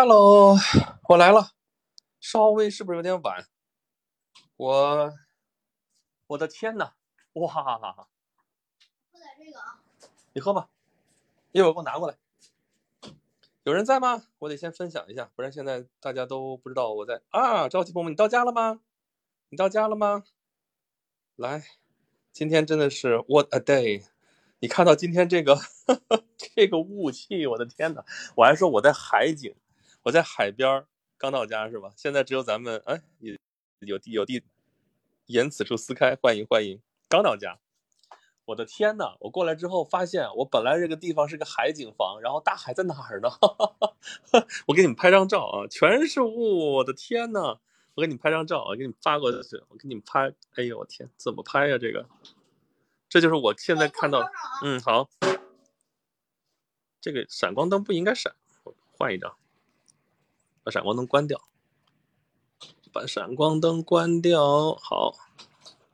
Hello，我来了，稍微是不是有点晚？我，我的天呐，哇！喝点这个啊。你喝吧，一会儿给我拿过来。有人在吗？我得先分享一下，不然现在大家都不知道我在啊。着急朋友们，你到家了吗？你到家了吗？来，今天真的是 What a day！你看到今天这个 这个雾气，我的天呐！我还说我在海景，我在海边儿刚到家是吧？现在只有咱们哎，有有地有地，言此处撕开，欢迎欢迎，刚到家。我的天呐！我过来之后发现，我本来这个地方是个海景房，然后大海在哪儿呢？我给你们拍张照啊，全是雾！我的天呐！我给你们拍张照啊，给你们发过去。我给你们拍，哎呦我天，怎么拍呀？这个，这就是我现在看到。嗯，好。这个闪光灯不应该闪，换一张。把闪光灯关掉。把闪光灯关掉。好，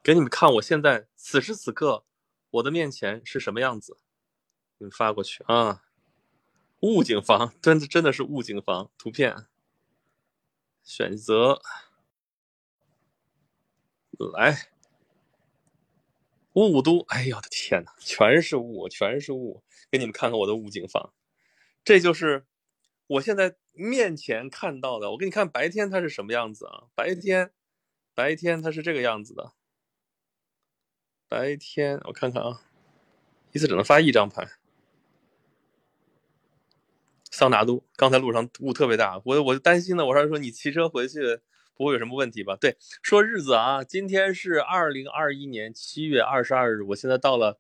给你们看我现在此时此刻。我的面前是什么样子？你们发过去啊！雾景房，真的真的是雾景房。图片选择来雾都，哎呦我的天哪，全是雾，全是雾！给你们看看我的雾景房，这就是我现在面前看到的。我给你看白天它是什么样子啊？白天，白天它是这个样子的。白天我看看啊，一次只能发一张牌。桑拿都，刚才路上雾特别大，我我就担心呢。我说说你骑车回去不会有什么问题吧？对，说日子啊，今天是二零二一年七月二十二日，我现在到了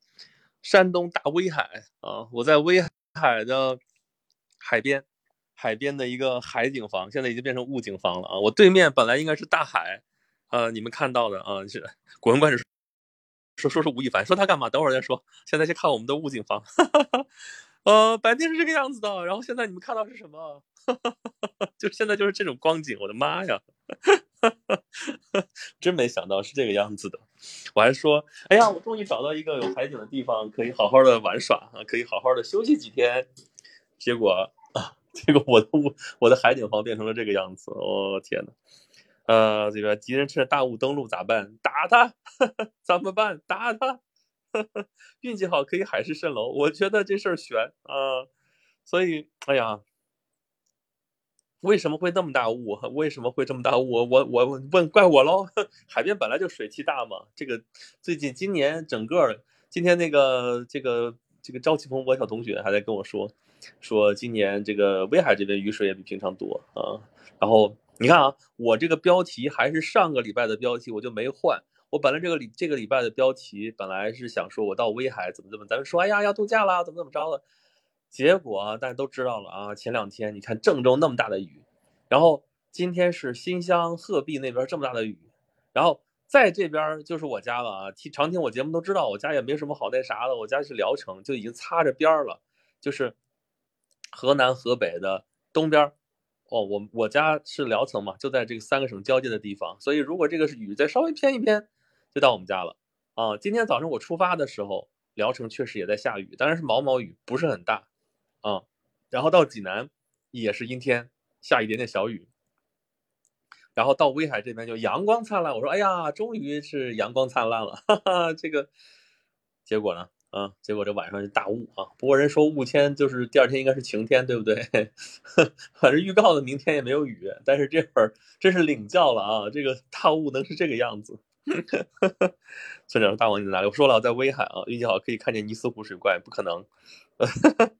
山东大威海啊，我在威海的海边，海边的一个海景房，现在已经变成雾景房了啊。我对面本来应该是大海，呃，你们看到的啊，是古文观止。说说是吴亦凡，说他干嘛？等会儿再说。现在先看我们的雾景房，呃，白天是这个样子的，然后现在你们看到是什么？就现在就是这种光景，我的妈呀！真没想到是这个样子的。我还说，哎呀，我终于找到一个有海景的地方，可以好好的玩耍啊，可以好好的休息几天。结果啊，这个我的雾，我的海景房变成了这个样子。我天呐！呃，这个敌人趁着大雾登陆咋办？打他，怎么办？打他，运气好可以海市蜃楼。我觉得这事儿悬啊，所以，哎呀，为什么会那么大雾？为什么会这么大雾？我我我问怪我喽？海边本来就水汽大嘛。这个最近今年整个今天那个这个这个朝气蓬勃小同学还在跟我说，说今年这个威海这边雨水也比平常多啊，然后。你看啊，我这个标题还是上个礼拜的标题，我就没换。我本来这个礼这个礼拜的标题本来是想说我到威海怎么怎么，咱们说哎呀要度假啦，怎么怎么着了。结果啊，大家都知道了啊，前两天你看郑州那么大的雨，然后今天是新乡鹤壁那边这么大的雨，然后在这边就是我家了啊。听常听我节目都知道，我家也没什么好那啥的，我家是聊城，就已经擦着边了，就是河南河北的东边。哦，我我家是聊城嘛，就在这个三个省交界的地方，所以如果这个是雨再稍微偏一偏，就到我们家了啊。今天早上我出发的时候，聊城确实也在下雨，当然是毛毛雨，不是很大啊。然后到济南也是阴天，下一点点小雨。然后到威海这边就阳光灿烂，我说哎呀，终于是阳光灿烂了，哈哈，这个结果呢？啊，结果这晚上就大雾啊！不过人说雾天就是第二天应该是晴天，对不对？反正预告的明天也没有雨，但是这会儿真是领教了啊！这个大雾能是这个样子？村长，大王你在哪里？我说了，在威海啊，运气好可以看见尼斯湖水怪，不可能。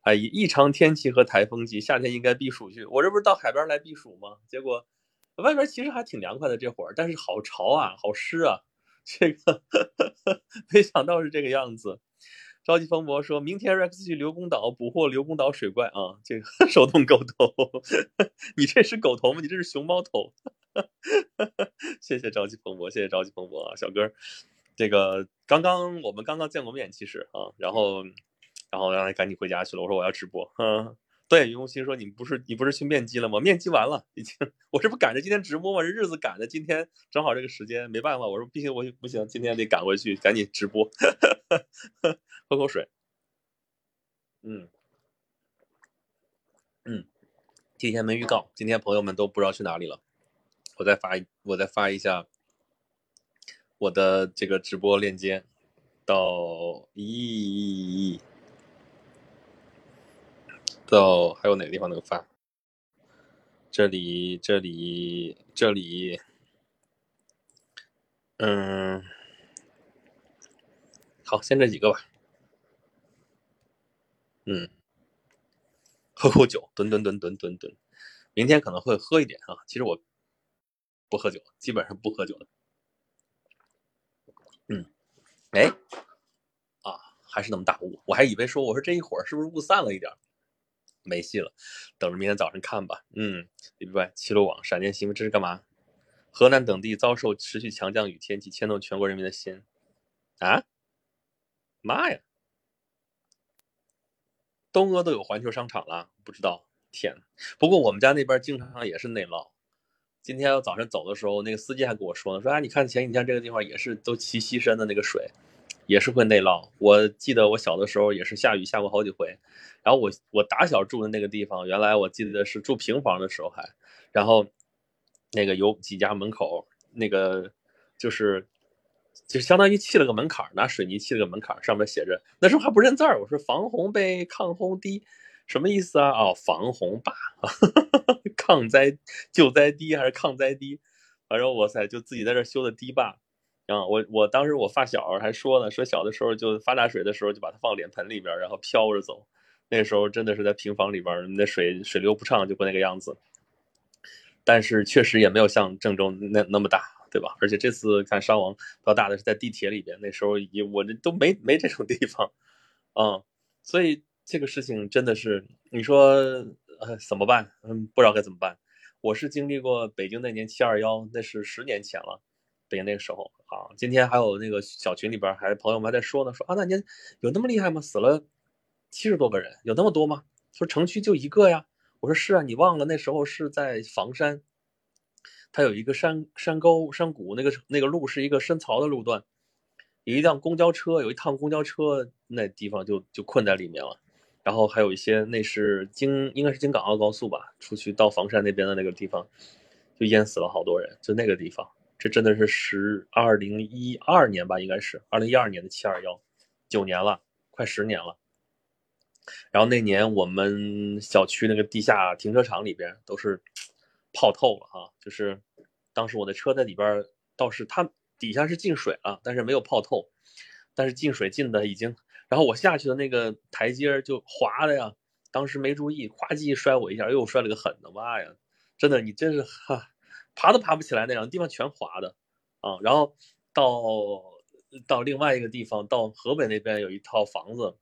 哎，异常天气和台风季，夏天应该避暑去。我这不是到海边来避暑吗？结果外边其实还挺凉快的这会儿，但是好潮啊，好湿啊。这个 没想到是这个样子。着急风博说明天 Rex 去刘公岛捕获刘公岛水怪啊！这个 手动狗头，你这是狗头吗？你这是熊猫头。谢谢着急风博，谢谢着急风博啊，小哥。这个刚刚我们刚刚见过面，其实啊，然后然后让他赶紧回家去了。我说我要直播，嗯。对，云无心说：“你不是你不是去面基了吗？面基完了，已经。我这不赶着今天直播吗？这日子赶的，今天正好这个时间，没办法。我说必须，我不行，今天得赶回去，赶紧直播。喝口水。嗯嗯，今天没预告，今天朋友们都不知道去哪里了。我再发一，我再发一下我的这个直播链接到一到还有哪个地方能发？这里，这里，这里，嗯，好，先这几个吧。嗯，喝口酒，蹲蹲蹲蹲蹲蹲。明天可能会喝一点啊。其实我不喝酒，基本上不喝酒的。嗯，哎，啊，还是那么大雾，我还以为说我说这一会儿是不是雾散了一点？没戏了，等着明天早上看吧。嗯，明白。七路网、闪电新闻，这是干嘛？河南等地遭受持续强降雨天气，牵动全国人民的心。啊？妈呀！东阿都有环球商场了，不知道。天，不过我们家那边经常也是内涝。今天早上走的时候，那个司机还跟我说呢，说啊，你看前几天这个地方也是都齐膝深的那个水，也是会内涝。我记得我小的时候也是下雨下过好几回。然后我我打小住的那个地方，原来我记得是住平房的时候还，然后那个有几家门口那个就是就相当于砌了个门槛，拿水泥砌了个门槛，上面写着那时候还不认字儿，我说防洪呗，抗洪堤，什么意思啊？哦，防洪坝，抗灾救灾堤还是抗灾堤？反正哇塞，就自己在这修的堤坝。啊，我我当时我发小还说呢，说小的时候就发大水的时候就把它放脸盆里边，然后飘着走。那时候真的是在平房里边，那水水流不畅就不那个样子。但是确实也没有像郑州那那么大，对吧？而且这次看伤亡比较大的是在地铁里边，那时候也我这都没没这种地方，啊，所以这个事情真的是你说呃怎么办？嗯，不知道该怎么办。我是经历过北京那年七二幺，那是十年前了，北京那个时候啊。今天还有那个小群里边还朋友们还在说呢，说啊那年有那么厉害吗？死了。七十多个人，有那么多吗？说城区就一个呀。我说是啊，你忘了那时候是在房山，它有一个山山沟山谷，那个那个路是一个深槽的路段，有一辆公交车，有一趟公交车，那地方就就困在里面了。然后还有一些，那是京应该是京港澳高速吧，出去到房山那边的那个地方，就淹死了好多人。就那个地方，这真的是十二零一二年吧，应该是二零一二年的七二幺，九年了，快十年了。然后那年我们小区那个地下停车场里边都是泡透了哈，就是当时我的车在里边，倒是它底下是进水了，但是没有泡透，但是进水进的已经，然后我下去的那个台阶就滑的呀，当时没注意，咵叽摔我一下，又摔了个狠的，妈呀，真的你真是哈，爬都爬不起来那样，地方全滑的啊，然后到到另外一个地方，到河北那边有一套房子。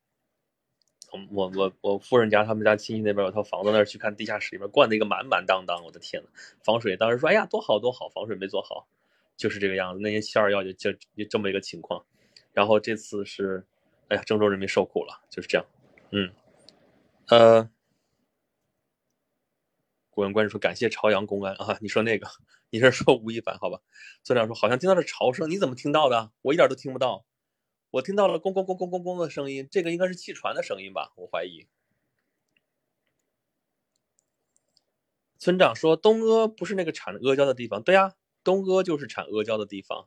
我我我夫人家他们家亲戚那边有套房子，那儿去看地下室里面灌的一个满满当当，我的天呐，防水当时说哎呀多好多好，防水没做好，就是这个样子。那年七二幺就就就这么一个情况，然后这次是，哎呀郑州人民受苦了，就是这样。嗯，呃，古人关注说感谢朝阳公安啊，你说那个你是说吴亦凡好吧？村长说好像听到了潮声，你怎么听到的？我一点都听不到。我听到了咣咣咣咣咣咣的声音，这个应该是气船的声音吧？我怀疑。村长说：“东阿不是那个产阿胶的地方。”对呀，东阿就是产阿胶的地方。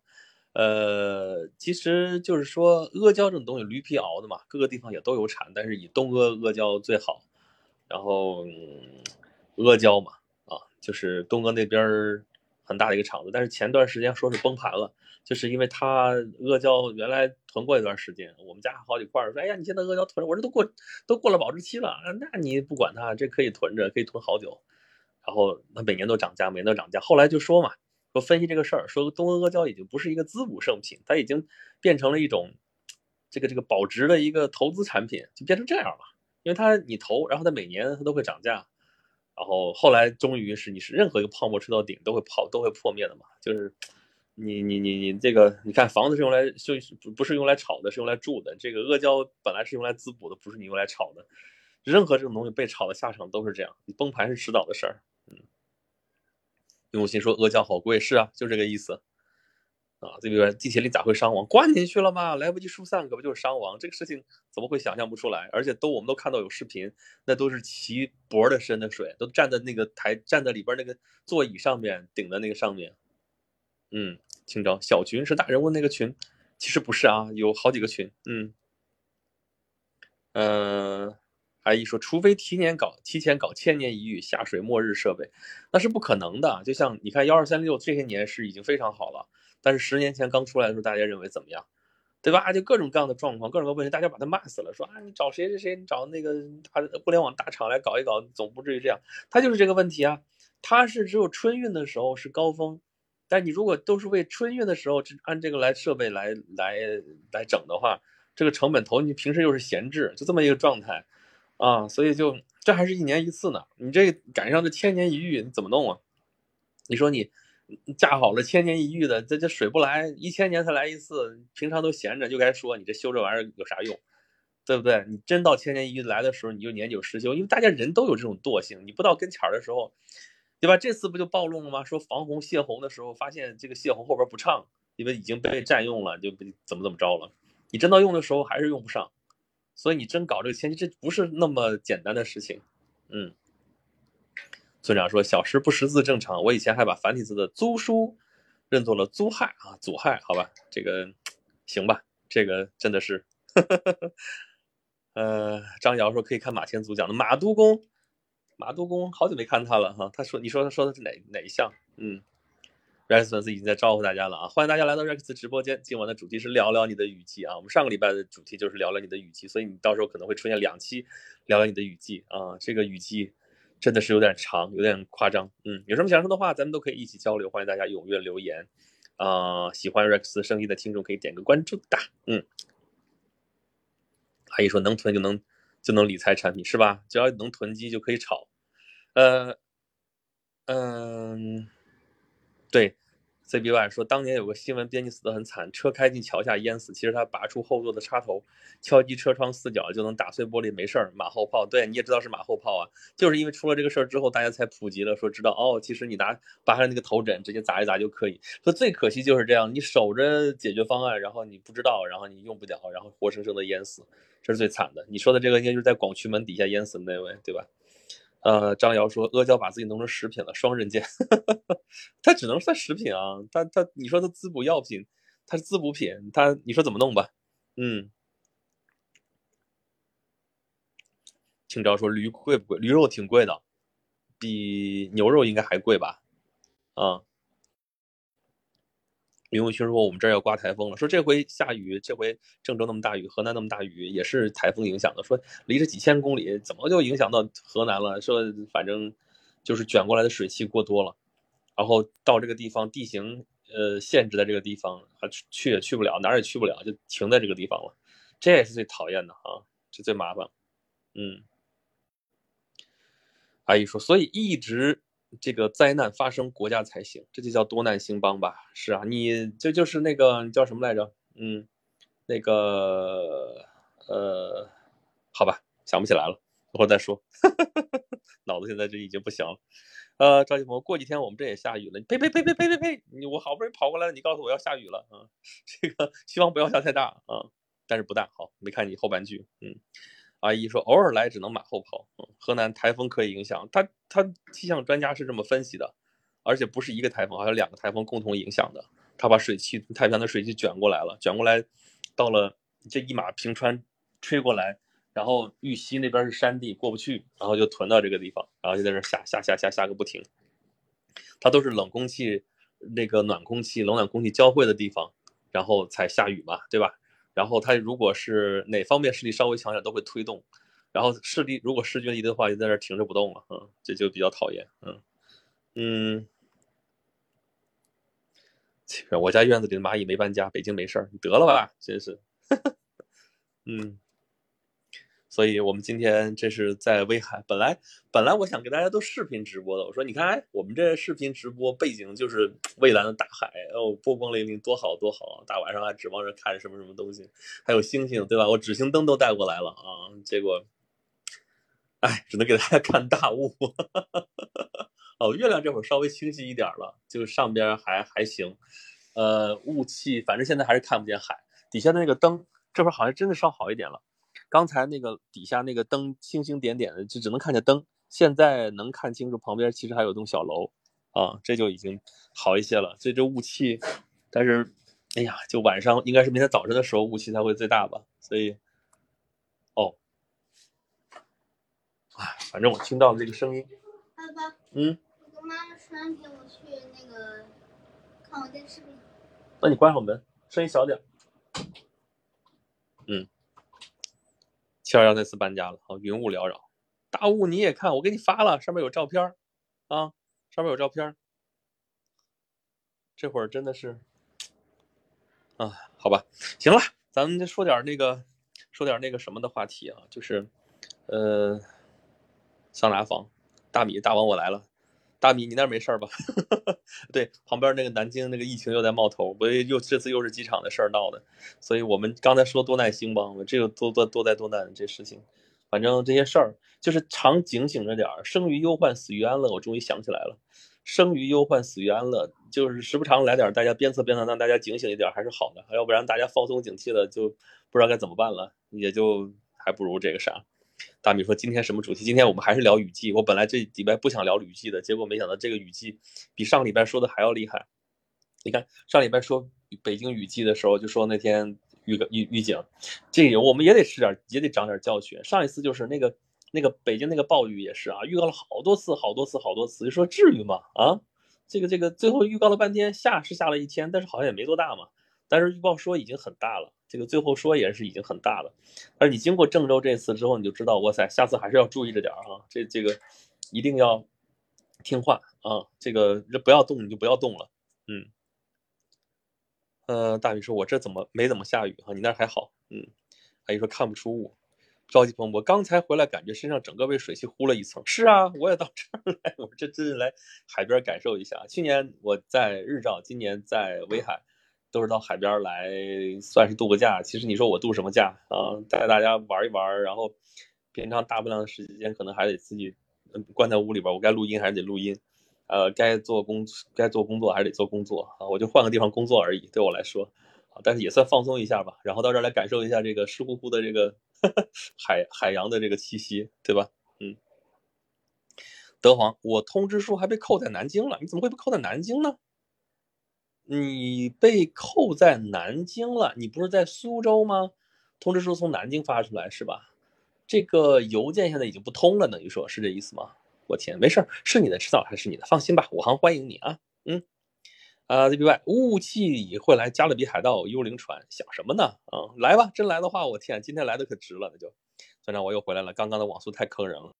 呃，其实就是说阿胶这种东西，驴皮熬的嘛，各个地方也都有产，但是以东阿阿胶最好。然后阿胶嘛，啊，就是东阿那边很大的一个厂子，但是前段时间说是崩盘了。就是因为他阿胶原来囤过一段时间，我们家好几块儿说，哎呀，你现在阿胶囤，我这都过都过了保质期了，那你不管它，这可以囤着，可以囤好久。然后它每年都涨价，每年都涨价。后来就说嘛，说分析这个事儿，说东阿阿胶已经不是一个滋补圣品，它已经变成了一种这个这个保值的一个投资产品，就变成这样了。因为它你投，然后它每年它都会涨价，然后后来终于是你是任何一个泡沫吹到顶都会泡都会破灭的嘛，就是。你你你你这个，你看房子是用来就不不是用来炒的，是用来住的。这个阿胶本来是用来滋补的，不是你用来炒的。任何这种东西被炒的下场都是这样，你崩盘是迟早的事儿。嗯，用心说阿胶好贵，是啊，就这个意思。啊，这个地铁里咋会伤亡？灌进去了吗？来不及疏散，可不就是伤亡？这个事情怎么会想象不出来？而且都我们都看到有视频，那都是齐脖的深的水，都站在那个台，站在里边那个座椅上面，顶在那个上面。嗯，清朝小群是大人物那个群，其实不是啊，有好几个群。嗯，嗯，阿姨说，除非提前搞提前搞千年一遇下水末日设备，那是不可能的。就像你看幺二三六这些年是已经非常好了。但是十年前刚出来的时候，大家认为怎么样，对吧？就各种各样的状况，各种各问题，大家把他骂死了，说啊，你找谁谁谁，你找那个大互联网大厂来搞一搞，总不至于这样。他就是这个问题啊，他是只有春运的时候是高峰，但你如果都是为春运的时候按这个来设备来来来整的话，这个成本投你平时又是闲置，就这么一个状态啊，所以就这还是一年一次呢，你这赶上这千年一遇，你怎么弄啊？你说你。架好了千年一遇的，这这水不来，一千年才来一次，平常都闲着，就该说你这修这玩意儿有啥用，对不对？你真到千年一遇来的时候，你就年久失修，因为大家人都有这种惰性，你不到跟前儿的时候，对吧？这次不就暴露了吗？说防洪泄洪的时候，发现这个泄洪后边不畅，因为已经被占用了，就怎么怎么着了。你真到用的时候还是用不上，所以你真搞这个前期，这不是那么简单的事情，嗯。村长说：“小时不识字正常，我以前还把繁体字的‘租书’认作了‘租害’啊，‘阻害’好吧，这个行吧，这个真的是。呵呵呵呃，张瑶说可以看马前卒讲的马都公，马都公好久没看他了哈。他说，你说他说的是哪哪一项？嗯，Rex 粉丝已经在招呼大家了啊，欢迎大家来到 Rex 直播间。今晚的主题是聊聊你的雨季啊。我们上个礼拜的主题就是聊聊你的雨季，所以你到时候可能会出现两期聊聊你的雨季啊。这个雨季。”真的是有点长，有点夸张。嗯，有什么想说的话，咱们都可以一起交流。欢迎大家踊跃留言。啊，喜欢 Rex 声音的听众可以点个关注的。嗯，阿姨说能囤就能就能理财产品是吧？只要能囤积就可以炒。呃，嗯，对。CBY 说，当年有个新闻编辑死得很惨，车开进桥下淹死。其实他拔出后座的插头，敲击车窗四角就能打碎玻璃，没事儿。马后炮，对，你也知道是马后炮啊。就是因为出了这个事儿之后，大家才普及了，说知道哦，其实你拿拔下那个头枕，直接砸一砸就可以。说最可惜就是这样，你守着解决方案，然后你不知道，然后你用不了，然后活生生的淹死，这是最惨的。你说的这个应该就是在广渠门底下淹死的那位，对吧？呃，张瑶说阿胶把自己弄成食品了，双刃剑，它只能算食品啊，它它，你说它滋补药品，它是滋补品，它你说怎么弄吧？嗯，青招说驴贵不贵？驴肉挺贵的，比牛肉应该还贵吧？啊。林永勋说：“我们这儿要刮台风了，说这回下雨，这回郑州那么大雨，河南那么大雨，也是台风影响的。说离着几千公里，怎么就影响到河南了？说反正就是卷过来的水汽过多了，然后到这个地方地形呃限制在这个地方，还去也去不了，哪儿也去不了，就停在这个地方了。这也是最讨厌的啊，这最麻烦。嗯，阿姨说，所以一直。”这个灾难发生，国家才行，这就叫多难兴邦吧？是啊，你这就是那个叫什么来着？嗯，那个呃，好吧，想不起来了，一会儿再说。脑子现在这已经不行了。呃，赵继鹏，过几天我们这也下雨了。呸呸呸呸呸呸呸！你我好不容易跑过来了，你告诉我要下雨了啊？这个希望不要下太大啊，但是不大。好，没看你后半句，嗯。阿姨说：“偶尔来只能马后炮。河南台风可以影响他，他气象专家是这么分析的，而且不是一个台风，好像两个台风共同影响的。他把水汽太平洋的水汽卷过来了，卷过来到了这一马平川吹过来，然后玉溪那边是山地过不去，然后就囤到这个地方，然后就在这下下下下下个不停。它都是冷空气那个暖空气冷暖空气交汇的地方，然后才下雨嘛，对吧？”然后他如果是哪方面势力稍微强点，都会推动。然后势力如果势均力敌的话，就在那停着不动了，嗯，这就比较讨厌，嗯嗯。我家院子里的蚂蚁没搬家，北京没事儿，你得了吧，真是，嗯。所以，我们今天这是在威海。本来，本来我想给大家都视频直播的。我说，你看，哎，我们这视频直播背景就是 蔚蓝的大海，哦，波光粼粼，多好多好。大晚上还指望着看什么什么东西，还有星星，对吧？我指星灯都带过来了啊。结果，哎，只能给大家 看大雾。哦，月亮这会儿稍微清晰一点了，就上边还还行。呃，雾气，反正现在还是看不见海。底下的那个灯，这会儿好像真的稍好一点了。刚才那个底下那个灯星星点点的，就只能看见灯。现在能看清楚旁边其实还有栋小楼啊，这就已经好一些了。所以这雾气，但是，哎呀，就晚上应该是明天早晨的时候雾气才会最大吧。所以，哦，哎，反正我听到了这个声音。爸爸，嗯，我跟妈妈说让陪我去那个看我电视呗。那你关好门，声音小点。嗯，逍遥那次搬家了，啊，云雾缭绕，大雾你也看，我给你发了，上面有照片啊，上面有照片。这会儿真的是，啊，好吧，行了，咱们就说点那个，说点那个什么的话题啊，就是，呃，桑拿房，大米大王我来了。大米，你那没事儿吧？对，旁边那个南京那个疫情又在冒头，不又这次又是机场的事儿闹的，所以我们刚才说多耐心吧，这个多多多灾多难这事情，反正这些事儿就是常警醒着点儿，生于忧患，死于安乐。我终于想起来了，生于忧患，死于安乐，就是时不常来点儿，大家鞭策鞭策，让大家警醒一点还是好的，要不然大家放松警惕了，就不知道该怎么办了，也就还不如这个啥。大米说：“今天什么主题？今天我们还是聊雨季。我本来这礼拜不想聊雨季的，结果没想到这个雨季比上礼拜说的还要厉害。你看上礼拜说北京雨季的时候，就说那天预预预警，这个我们也得吃点，也得长点教训。上一次就是那个那个北京那个暴雨也是啊，预告了好多次，好多次，好多次，就说至于吗？啊，这个这个最后预告了半天，下是下了一天，但是好像也没多大嘛。但是预报说已经很大了。”这个最后说也是已经很大了，但是你经过郑州这次之后，你就知道，哇塞，下次还是要注意着点儿啊，这这个一定要听话啊，这个这不要动你就不要动了，嗯，呃，大宇说，我这怎么没怎么下雨哈，你那还好，嗯，阿姨说看不出雾，着急鹏，我刚才回来，感觉身上整个被水汽糊了一层，是啊，我也到这儿来，我这真是来海边感受一下，去年我在日照，今年在威海。都是到海边来，算是度个假。其实你说我度什么假啊？带大家玩一玩，然后平常大部分的时间可能还得自己关在屋里边。我该录音还是得录音，呃，该做工该做工作还是得做工作啊。我就换个地方工作而已，对我来说啊，但是也算放松一下吧。然后到这儿来感受一下这个湿乎乎的这个 海海洋的这个气息，对吧？嗯。德皇，我通知书还被扣在南京了，你怎么会被扣在南京呢？你被扣在南京了，你不是在苏州吗？通知书从南京发出来是吧？这个邮件现在已经不通了，等于说是这意思吗？我天，没事是你的，迟早还是你的，放心吧，武行欢迎你啊，嗯，啊，Z B Y，雾气会来加勒比海盗幽灵船，想什么呢？啊，来吧，真来的话，我天，今天来的可值了，那就，团长我又回来了，刚刚的网速太坑人了，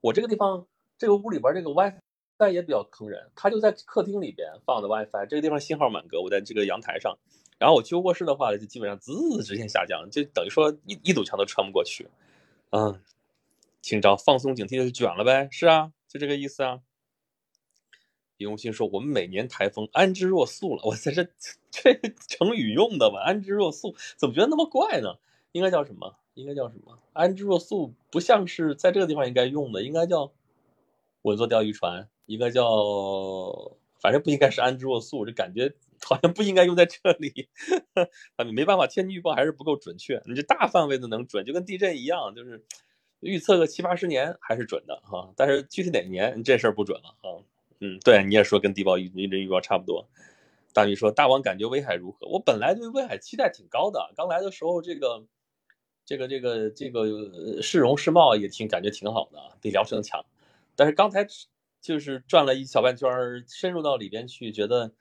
我这个地方，这个屋里边这个 WiFi。但也比较坑人，他就在客厅里边放的 WiFi，这个地方信号满格。我在这个阳台上，然后我去卧室的话，就基本上滋直线下降，就等于说一一堵墙都穿不过去。嗯，请找放松警惕就卷了呗，是啊，就这个意思啊。李永新说：“我们每年台风安之若素了。”我在这这成语用的吧？安之若素怎么觉得那么怪呢？应该叫什么？应该叫什么？安之若素不像是在这个地方应该用的，应该叫稳坐钓鱼船。一个叫，反正不应该是安之若素，这感觉 好像不应该用在这里。啊，你没办法，天气预报还是不够准确。你这大范围的能准，就跟地震一样，就是预测个七八十年还是准的哈。但是具体哪年这事儿不准了啊。嗯，对，你也说跟地报预地震预报差不多。大米说，大王感觉威海如何？我本来对威海期待挺高的，刚来的时候这个这个这个这个市容市貌也挺感觉挺好的，比聊城强。但是刚才。就是转了一小半圈儿，深入到里边去，觉得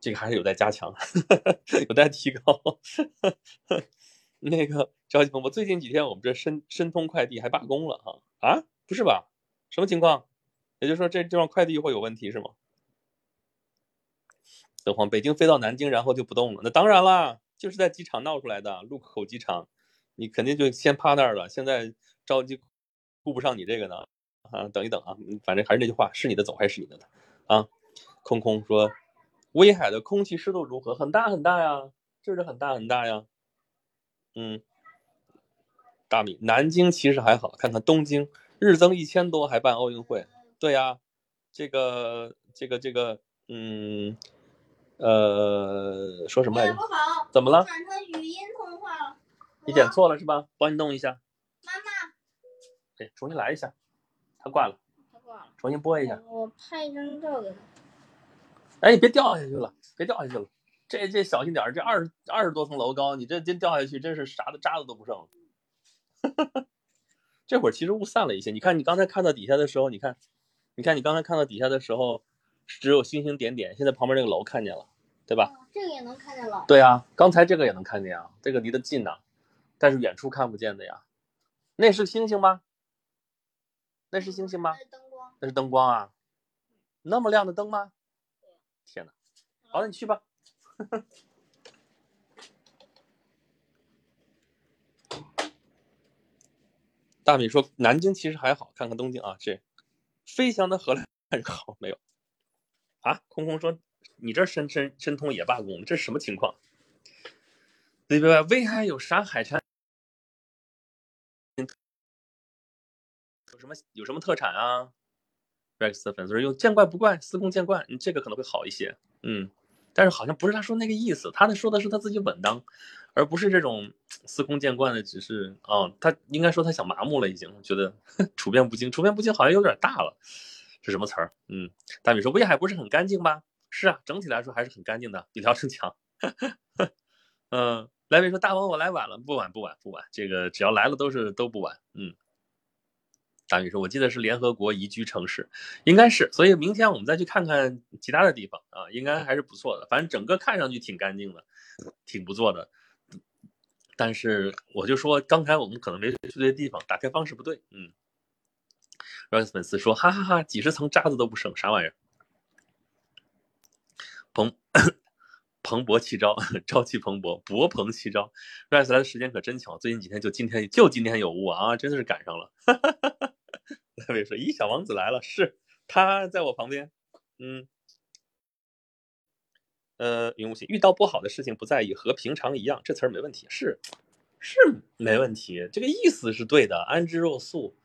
这个还是有待加强，有待提高。那个着急鹏，我最近几天我们这申申通快递还罢工了哈啊？不是吧？什么情况？也就是说这地方快递会有问题是吗？德皇，北京飞到南京然后就不动了？那当然啦，就是在机场闹出来的，禄口机场，你肯定就先趴那儿了。现在着急顾不上你这个呢。啊，等一等啊，反正还是那句话，是你的走还是你的呢？啊，空空说，威海的空气湿度如何？很大很大呀，就是很大很大呀。嗯，大米，南京其实还好，看看东京，日增一千多还办奥运会。对呀，这个这个这个，嗯，呃，说什么来着哎不？好，怎么了？转成语音通话了。你点错了是吧？帮你弄一下。妈妈，对，重新来一下。他挂了，他挂了。重新播一下。我拍一张照给他。哎，你别掉下去了，别掉下去了。这这小心点儿，这二十二十多层楼高，你这真掉下去，真是啥的渣子都不剩了。这会儿其实雾散了一些，你看你刚才看到底下的时候，你看，你看你刚才看到底下的时候，只有星星点点，现在旁边这个楼看见了，对吧？哦这个也能看见了。对啊，刚才这个也能看见啊，这个离得近呐、但是远处看不见的呀。那是星星吗？那是星星吗那？是灯光。那是灯光啊，那么亮的灯吗？天哪！好，了你去吧。大米说南京其实还好，看看东京啊，这飞翔的荷兰人好没有？啊，空空说你这申申申通也罢工了，这是什么情况？对不对？威海有啥海产？有什么特产啊？Rex 的粉丝说用见怪不怪，司空见惯，你这个可能会好一些。嗯，但是好像不是他说那个意思，他的说的是他自己稳当，而不是这种司空见惯的，只是哦，他应该说他想麻木了，已经觉得 处变不惊，处变不惊好像有点大了，是什么词儿？嗯，大米说威海不是很干净吗？是啊，整体来说还是很干净的，比聊城强。嗯，来维说大王我来晚了，不晚不晚不晚，这个只要来了都是都不晚。嗯，大宇说，我记得是联合国宜居城市，应该是，所以明天我们再去看看其他的地方啊，应该还是不错的。反正整个看上去挺干净的，挺不错的。但是我就说，刚才我们可能没去对地方，打开方式不对。嗯，Rose 粉丝说，哈哈哈几十层渣子都不剩，啥玩意儿？蓬蓬勃气朝，朝气蓬勃，勃蓬气朝。Rose 来的时间可真巧，最近几天就今天就今天有雾啊，真的是赶上了。莱维说：“咦，小王子来了，是他在我旁边。”嗯，呃，云无心遇到不好的事情不在意，和平常一样，这词儿没问题，是是没问题，这个意思是对的，安之若素。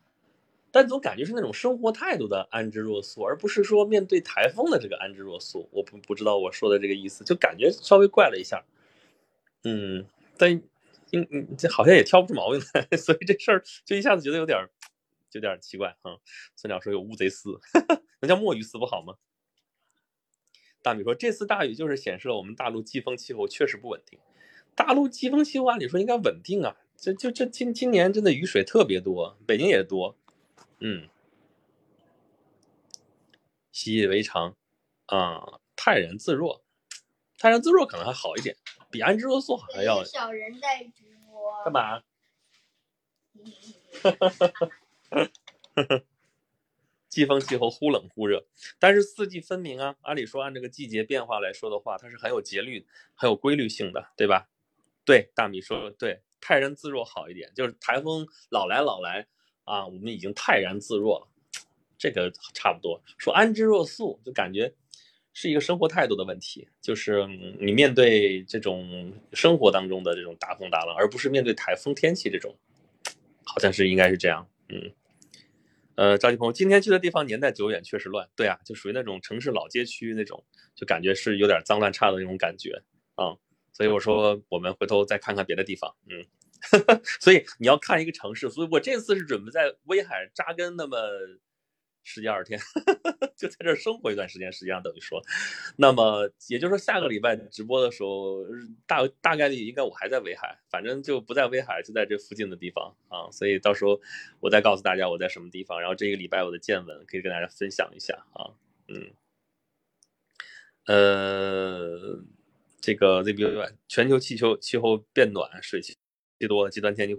但总感觉是那种生活态度的安之若素，而不是说面对台风的这个安之若素。我不不知道我说的这个意思，就感觉稍微怪了一下。嗯，但应嗯这好像也挑不出毛病来，所以这事儿就一下子觉得有点有点奇怪啊。孙鸟说有乌贼丝，那叫墨鱼丝不好吗？大米说这次大雨就是显示了我们大陆季风气候确实不稳定。大陆季风气候按理说应该稳定啊，这就这今今年真的雨水特别多，北京也多。嗯，习以为常啊，泰然自若，泰然自若可能还好一点，比安之若素好像要小人在直播。干嘛？季风气候忽冷忽热，但是四季分明啊。按理说，按这个季节变化来说的话，它是很有节律、很有规律性的，对吧？对，大米说对，泰然自若好一点，就是台风老来老来啊，我们已经泰然自若了，这个差不多。说安之若素，就感觉是一个生活态度的问题，就是你面对这种生活当中的这种大风大浪，而不是面对台风天气这种，好像是应该是这样，嗯。呃，赵继鹏，今天去的地方年代久远，确实乱。对啊，就属于那种城市老街区那种，就感觉是有点脏乱差的那种感觉啊、所以我说，我们回头再看看别的地方。嗯，所以你要看一个城市，所以我这次是准备在威海扎根那么十几二十天，就在这生活一段时间。实际上等于说，那么也就是说，下个礼拜直播的时候，大大概率应该我还在威海，反正就不在威海，就在这附近的地方啊。所以到时候我再告诉大家我在什么地方，然后这个礼拜我的见闻可以跟大家分享一下啊。嗯，呃，这个 ZBY 全球气球气候变暖，水汽多了，极端天气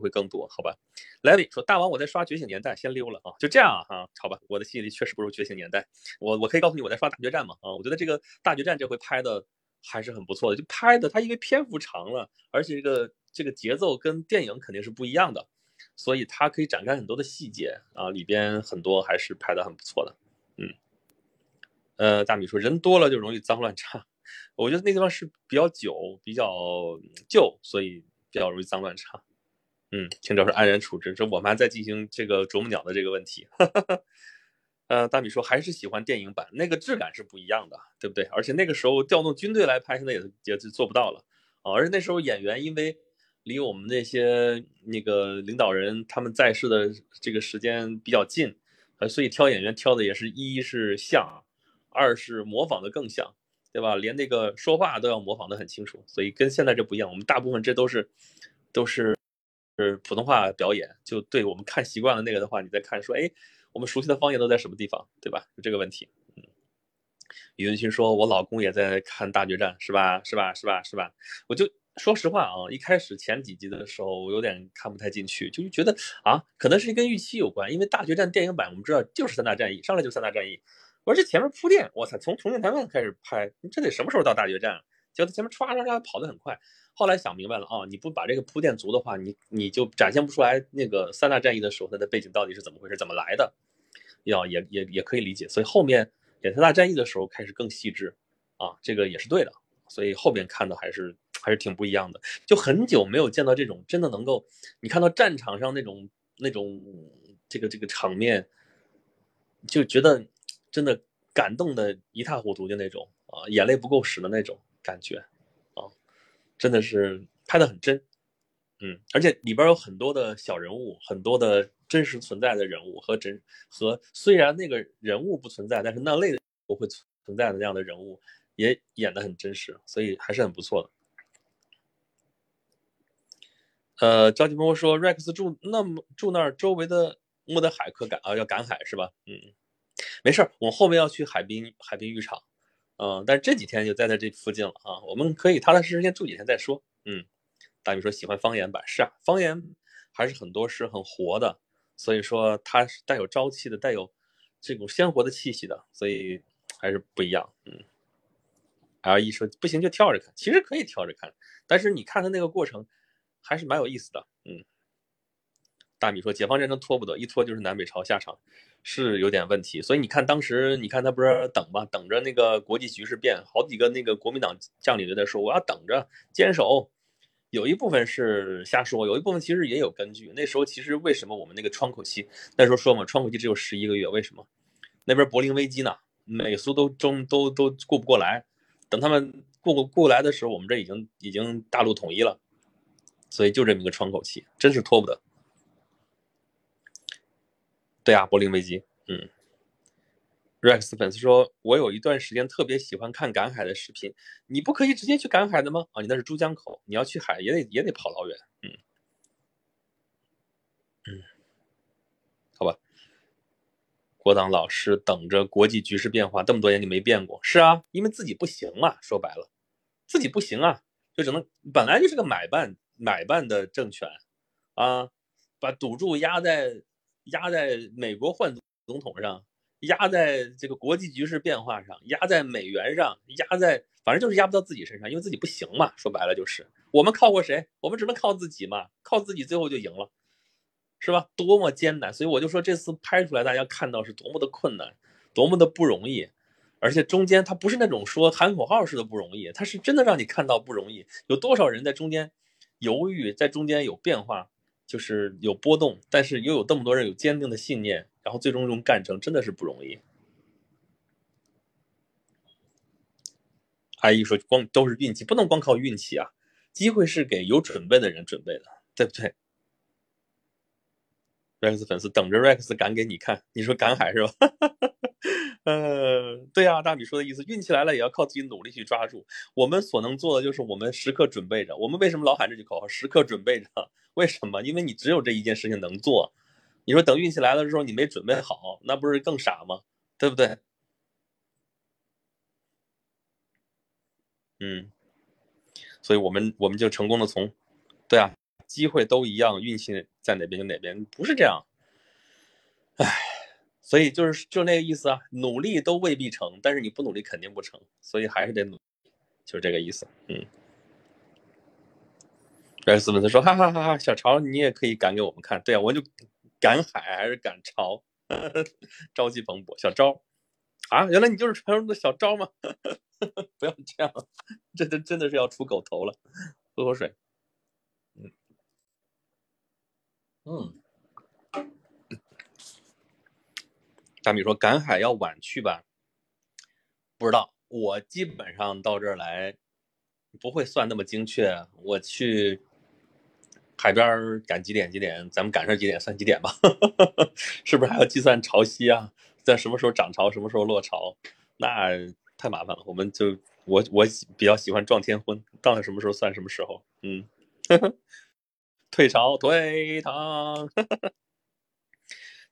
会更多，好吧？莱维说：“大王，我在刷《觉醒年代》，先溜了啊，就这样啊，哈，好吧，我的记忆力确实不如《觉醒年代》，我我可以告诉你我在刷《大决战》嘛，啊，我觉得这个《大决战》这回拍的还是很不错的，就拍的它因为篇幅长了，而且这个这个节奏跟电影肯定是不一样的，所以它可以展开很多的细节啊，里边很多还是拍的很不错的，嗯，呃，大米说人多了就容易脏乱差，我觉得那地方是比较久、比较旧，所以比较容易脏乱差。嗯，听着是安然处置，这我们还在进行这个啄木鸟的这个问题。呃，大米说还是喜欢电影版，那个质感是不一样的，对不对？而且那个时候调动军队来拍，现在也也就做不到了啊。而且那时候演员因为离我们那些那个领导人他们在世的这个时间比较近，呃，所以挑演员挑的也是一是像，二是模仿的更像，对吧？连那个说话都要模仿的很清楚，所以跟现在这不一样。我们大部分这都是都是是普通话表演，就对我们看习惯了那个的话，你再看说，哎。我们熟悉的方言都在什么地方，对吧？就这个问题。嗯，李云清说：“我老公也在看大决战，是吧？是吧？是吧？是吧？”我就说实话啊，一开始前几集的时候，我有点看不太进去，就是觉得啊，可能是跟预期有关，因为大决战电影版我们知道就是三大战役，上来就三大战役。我说这前面铺垫，我操，从重庆谈判开始拍，这得什么时候到大决战？结果前面唰唰唰跑得很快。后来想明白了啊，你不把这个铺垫足的话，你你就展现不出来那个三大战役的时候它的背景到底是怎么回事，怎么来的，要也也也可以理解。所以后面演三大战役的时候开始更细致，啊，这个也是对的。所以后边看的还是还是挺不一样的，就很久没有见到这种真的能够你看到战场上那种那种这个这个场面，就觉得真的感动的一塌糊涂的那种啊，眼泪不够使的那种感觉。真的是拍的很真，嗯，而且里边有很多的小人物，很多的真实存在的人物和真和虽然那个人物不存在，但是那类不会存在的那样的人物也演的很真实，所以还是很不错的。呃，赵继波说，Rex 住那么住那儿，周围的莫德海可赶啊，要赶海是吧？嗯，没事儿，我后面要去海滨海滨浴场。嗯，但是这几天就在在这附近了啊，我们可以踏踏实实先住几天再说。嗯，大米说喜欢方言版，是啊，方言还是很多是很活的，所以说它是带有朝气的，带有这种鲜活的气息的，所以还是不一样。嗯，L 一说不行就跳着看，其实可以跳着看，但是你看它那个过程还是蛮有意思的。嗯，大米说解放战争拖不得，一拖就是南北朝下场。是有点问题，所以你看当时，你看他不是等吧，等着那个国际局势变，好几个那个国民党将领都在说我要等着坚守，有一部分是瞎说，有一部分其实也有根据。那时候其实为什么我们那个窗口期那时候说嘛，窗口期只有十一个月，为什么？那边柏林危机呢，美苏都中都都顾不过来，等他们过过过来的时候，我们这已经已经大陆统一了，所以就这么一个窗口期，真是拖不得。对啊，柏林危机。嗯，Rex 粉丝说：“我有一段时间特别喜欢看赶海的视频，你不可以直接去赶海的吗？啊，你那是珠江口，你要去海也得也得跑老远。嗯嗯，好吧。国党老师等着国际局势变化，这么多年你没变过，是啊，因为自己不行嘛。说白了，自己不行啊，就只能本来就是个买办买办的政权啊，把赌注压在。”压在美国换总统上，压在这个国际局势变化上，压在美元上，压在反正就是压不到自己身上，因为自己不行嘛。说白了就是我们靠过谁？我们只能靠自己嘛，靠自己最后就赢了，是吧？多么艰难！所以我就说这次拍出来，大家看到是多么的困难，多么的不容易，而且中间他不是那种说喊口号似的不容易，他是真的让你看到不容易，有多少人在中间犹豫，在中间有变化。就是有波动，但是又有这么多人有坚定的信念，然后最终能干成，真的是不容易。阿姨说，光都是运气，不能光靠运气啊，机会是给有准备的人准备的，对不对？Rex 粉丝等着 Rex 赶给你看，你说赶海是吧？呃，对呀，大米说的意思，运气来了也要靠自己努力去抓住。我们所能做的就是我们时刻准备着。我们为什么老喊这句口号？时刻准备着，为什么？因为你只有这一件事情能做。你说等运气来了之后你没准备好，那不是更傻吗？对不对？嗯，所以我们我们就成功的从，对啊，机会都一样，运气在哪边就哪边，不是这样。唉。所以就是就那个意思啊，努力都未必成，但是你不努力肯定不成，所以还是得努，就是这个意思。嗯。盖斯文斯说：“哈哈哈哈，小潮你也可以赶给我们看，对啊，我就赶海还是赶潮，朝气蓬勃。小昭啊，原来你就是传说中的小昭吗？不要这样，这这真的是要出狗头了。喝口水。嗯嗯。”大米说赶海要晚去吧？不知道，我基本上到这儿来不会算那么精确。我去海边赶几点？几点？咱们赶上几点算几点吧？是不是还要计算潮汐啊？在什么时候涨潮，什么时候落潮？那太麻烦了。我们就我我比较喜欢撞天婚，到底什么时候算什么时候？嗯，退潮退塘。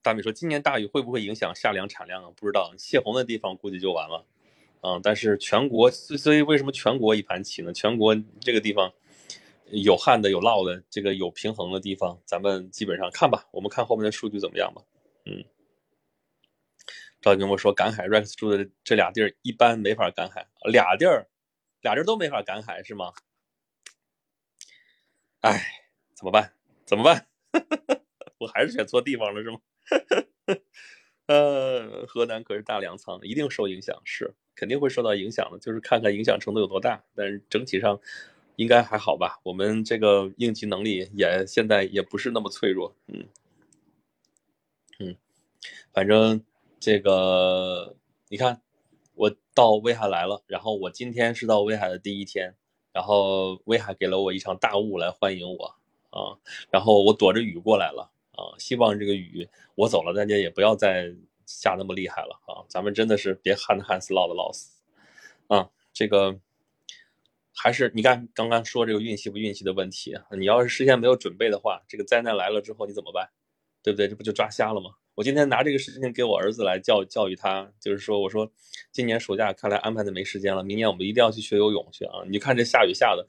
大米说：“今年大雨会不会影响夏粮产量啊？不知道，泄洪的地方估计就完了。嗯，但是全国，所以为什么全国一盘棋呢？全国这个地方有旱的，有涝的，这个有平衡的地方，咱们基本上看吧。我们看后面的数据怎么样吧。嗯，赵金波说，赶海，Rex 住的这俩地儿一般没法赶海，俩地儿，俩地儿都没法赶海是吗？哎，怎么办？怎么办？我还是选错地方了是吗？” 呃，河南可是大粮仓，一定受影响，是肯定会受到影响的，就是看看影响程度有多大。但是整体上应该还好吧？我们这个应急能力也现在也不是那么脆弱，嗯嗯，反正这个你看，我到威海来了，然后我今天是到威海的第一天，然后威海给了我一场大雾来欢迎我啊，然后我躲着雨过来了。啊，希望这个雨我走了，大家也不要再下那么厉害了啊！咱们真的是别旱的旱死，涝的涝死啊！这个还是你看刚刚说这个运气不运气的问题，你要是事先没有准备的话，这个灾难来了之后你怎么办？对不对？这不就抓瞎了吗？我今天拿这个事情给我儿子来教教育他，就是说，我说今年暑假看来安排的没时间了，明年我们一定要去学游泳去啊！你看这下雨下的。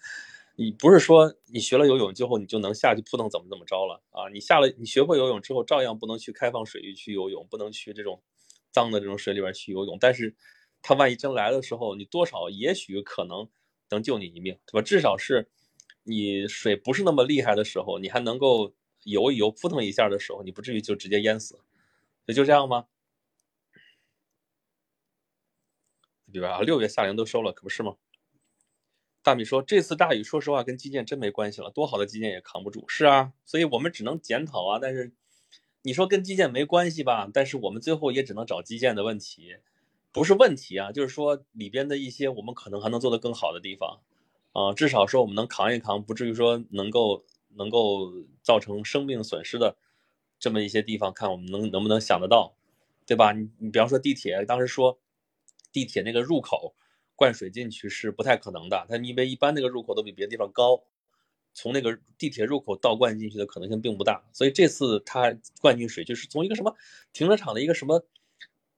你不是说你学了游泳之后你就能下去扑腾怎么怎么着了啊？你下了你学会游泳之后照样不能去开放水域去游泳，不能去这种脏的这种水里边去游泳。但是，他万一真来的时候，你多少也许可能能救你一命，对吧？至少是你水不是那么厉害的时候，你还能够游一游扑腾一下的时候，你不至于就直接淹死。也就这样吗？对吧？六月夏粮都收了，可不是吗？大米说：“这次大雨，说实话跟基建真没关系了，多好的基建也扛不住。是啊，所以我们只能检讨啊。但是你说跟基建没关系吧？但是我们最后也只能找基建的问题，不是问题啊，就是说里边的一些我们可能还能做得更好的地方啊。至少说我们能扛一扛，不至于说能够能够造成生命损失的这么一些地方，看我们能能不能想得到，对吧？你你比方说地铁，当时说地铁那个入口。”灌水进去是不太可能的，它因为一般那个入口都比别的地方高，从那个地铁入口倒灌进去的可能性并不大，所以这次它灌进水就是从一个什么停车场的一个什么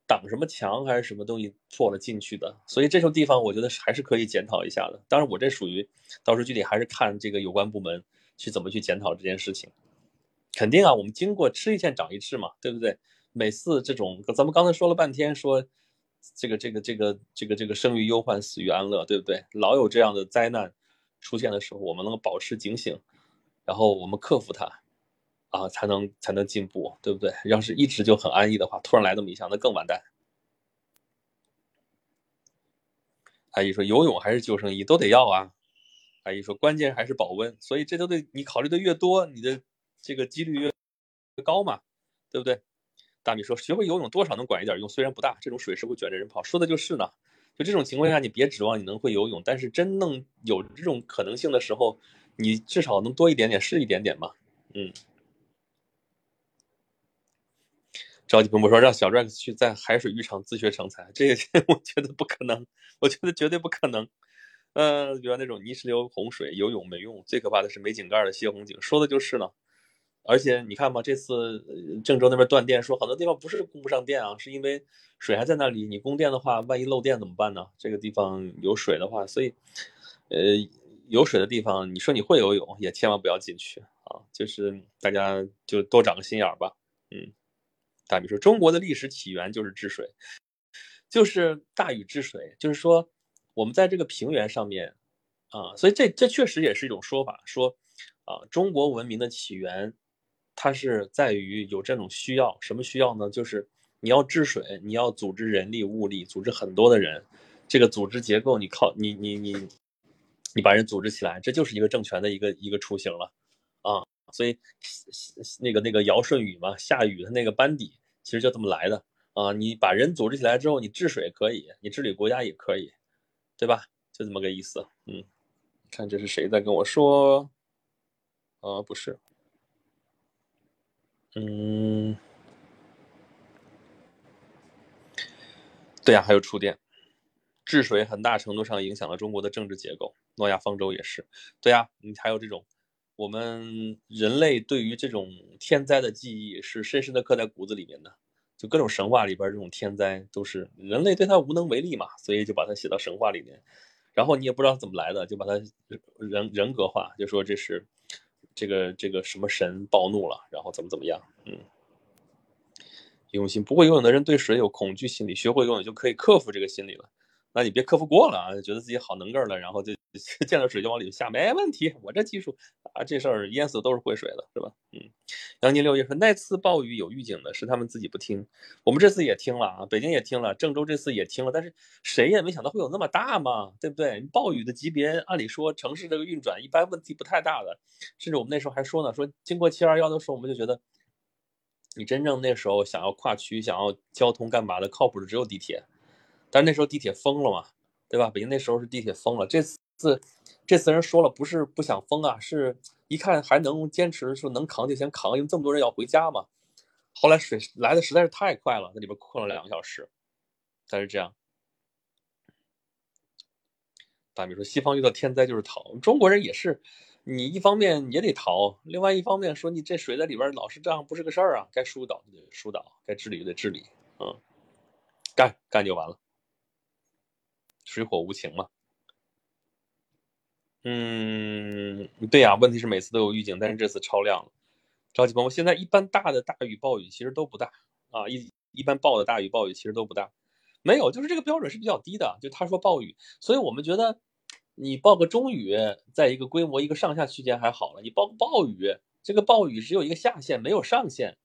挡什么墙还是什么东西破了进去的，所以这种地方我觉得还是可以检讨一下的。当然我这属于到时候具体还是看这个有关部门去怎么去检讨这件事情。肯定啊，我们经过吃一堑长一智嘛，对不对？每次这种咱们刚才说了半天说。这个这个这个这个这个生于忧患，死于安乐，对不对？老有这样的灾难出现的时候，我们能够保持警醒，然后我们克服它，啊，才能才能进步，对不对？要是一直就很安逸的话，突然来那么一下，那更完蛋。阿姨说游泳还是救生衣都得要啊。阿姨说关键还是保温，所以这都得你考虑的越多，你的这个几率越高嘛，对不对？大米说：“学会游泳多少能管一点用，虽然不大，这种水是会卷着人跑。说的就是呢。就这种情况下，你别指望你能会游泳，但是真能有这种可能性的时候，你至少能多一点点是一点点嘛。嗯。”着急奔波说：“让小 Rex 去在海水浴场自学成才，这个 我觉得不可能，我觉得绝对不可能。呃，比如那种泥石流、洪水，游泳没用，最可怕的是没井盖的泄洪井。说的就是呢。”而且你看嘛，这次郑州那边断电，说很多地方不是供不上电啊，是因为水还在那里。你供电的话，万一漏电怎么办呢？这个地方有水的话，所以，呃，有水的地方，你说你会游泳，也千万不要进去啊。就是大家就多长个心眼儿吧。嗯，大比说，中国的历史起源就是治水，就是大禹治水，就是说我们在这个平原上面啊，所以这这确实也是一种说法，说啊，中国文明的起源。它是在于有这种需要，什么需要呢？就是你要治水，你要组织人力物力，组织很多的人，这个组织结构你靠你你你，你把人组织起来，这就是一个政权的一个一个雏形了，啊，所以那个那个尧舜禹嘛，夏禹的那个班底其实就这么来的啊，你把人组织起来之后，你治水可以，你治理国家也可以，对吧？就这么个意思。嗯，看这是谁在跟我说？啊，不是，嗯，对呀，还有触电，治水很大程度上影响了中国的政治结构。诺亚方舟也是，对呀，你还有这种，我们人类对于这种天灾的记忆是深深的刻在骨子里面的。就各种神话里边这种天灾都是人类对它无能为力嘛，所以就把它写到神话里面。然后你也不知道怎么来的，就把它人人格化，就说这是这个这个什么神暴怒了，然后怎么怎么样。嗯，用心不会游泳的人对水有恐惧心理，学会游泳就可以克服这个心理了。那你别克服过了啊，觉得自己好能个了，然后就见到水就往里下，没问题，我这技术啊，这事儿淹死都是会水的，是吧？嗯，杨金六月说那次暴雨有预警的，是他们自己不听，我们这次也听了啊，北京也听了，郑州这次也听了，但是谁也没想到会有那么大嘛，对不对？暴雨的级别，按理说城市这个运转一般问题不太大的，甚至我们那时候还说呢，说经过七二幺的时候，我们就觉得，你真正那时候想要跨区、想要交通干嘛的，靠谱的只有地铁。但是那时候地铁封了嘛，对吧？北京那时候是地铁封了。这次这次人说了，不是不想封啊，是一看还能坚持，说能扛就先扛，因为这么多人要回家嘛。后来水来的实在是太快了，那里边困了两个小时，才是这样。大米说，西方遇到天灾就是逃，中国人也是，你一方面也得逃，另外一方面说你这水在里边老是这样不是个事儿啊，该疏导就得疏导，该治理就得治理，嗯，干干就完了。水火无情嘛，嗯，对呀，问题是每次都有预警，但是这次超量了。着急朋友，现在一般大的大雨暴雨其实都不大啊，一一般暴的大雨暴雨其实都不大，没有，就是这个标准是比较低的。就他说暴雨，所以我们觉得你报个中雨，在一个规模一个上下区间还好了，你报个暴雨，这个暴雨只有一个下限，没有上限，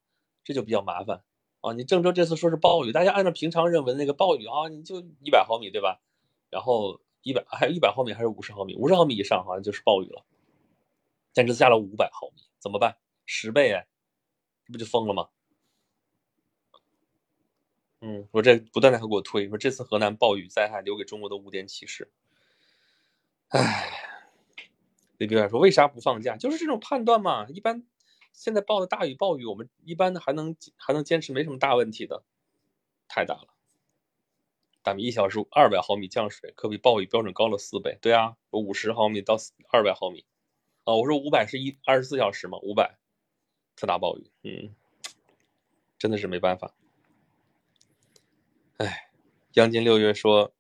这就比较麻烦啊。你郑州这次说是暴雨，大家按照平常认为那个暴雨啊，你就一百毫米，对吧？然后一百还有一百毫米还是五十毫米？五十毫米以上好像就是暴雨了。但是下了五百毫米怎么办？十倍哎，这不就疯了吗？嗯，我这不断的还给我推说这次河南暴雨灾害留给中国的五点启示。唉，李斌说为啥不放假？就是这种判断嘛。一般现在报的大雨暴雨，我们一般的还能还能坚持，没什么大问题的。太大了。大米一小时二百毫米降水，可比暴雨标准高了四倍。对啊，五十毫米到二百毫米，啊，我说五百是一二十四小时嘛，五百特大暴雨，嗯，真的是没办法。哎，央金六月说，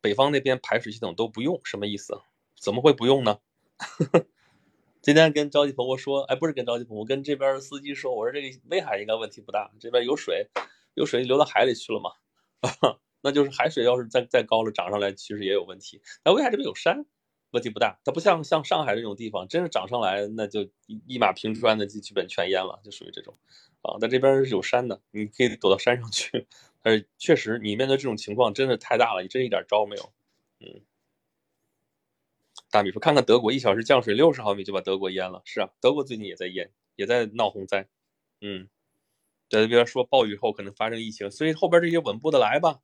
北方那边排水系统都不用，什么意思？怎么会不用呢？今天跟着急婆婆说，哎，不是跟着急婆婆，跟这边司机说，我说这个威海应该问题不大，这边有水，有水流到海里去了嘛。那就是海水要是再再高了涨上来，其实也有问题。那威海这边有山，问题不大。它不像像上海这种地方，真是涨上来那就一一马平川的，基基本全淹了，就属于这种。啊，但这边是有山的，你可以躲到山上去。但是确实，你面对这种情况真的太大了，你真一点招没有。嗯。大米说：“看看德国，一小时降水六十毫米就把德国淹了。”是啊，德国最近也在淹，也在闹洪灾。嗯，在这边说暴雨后可能发生疫情，所以后边这些稳步的来吧。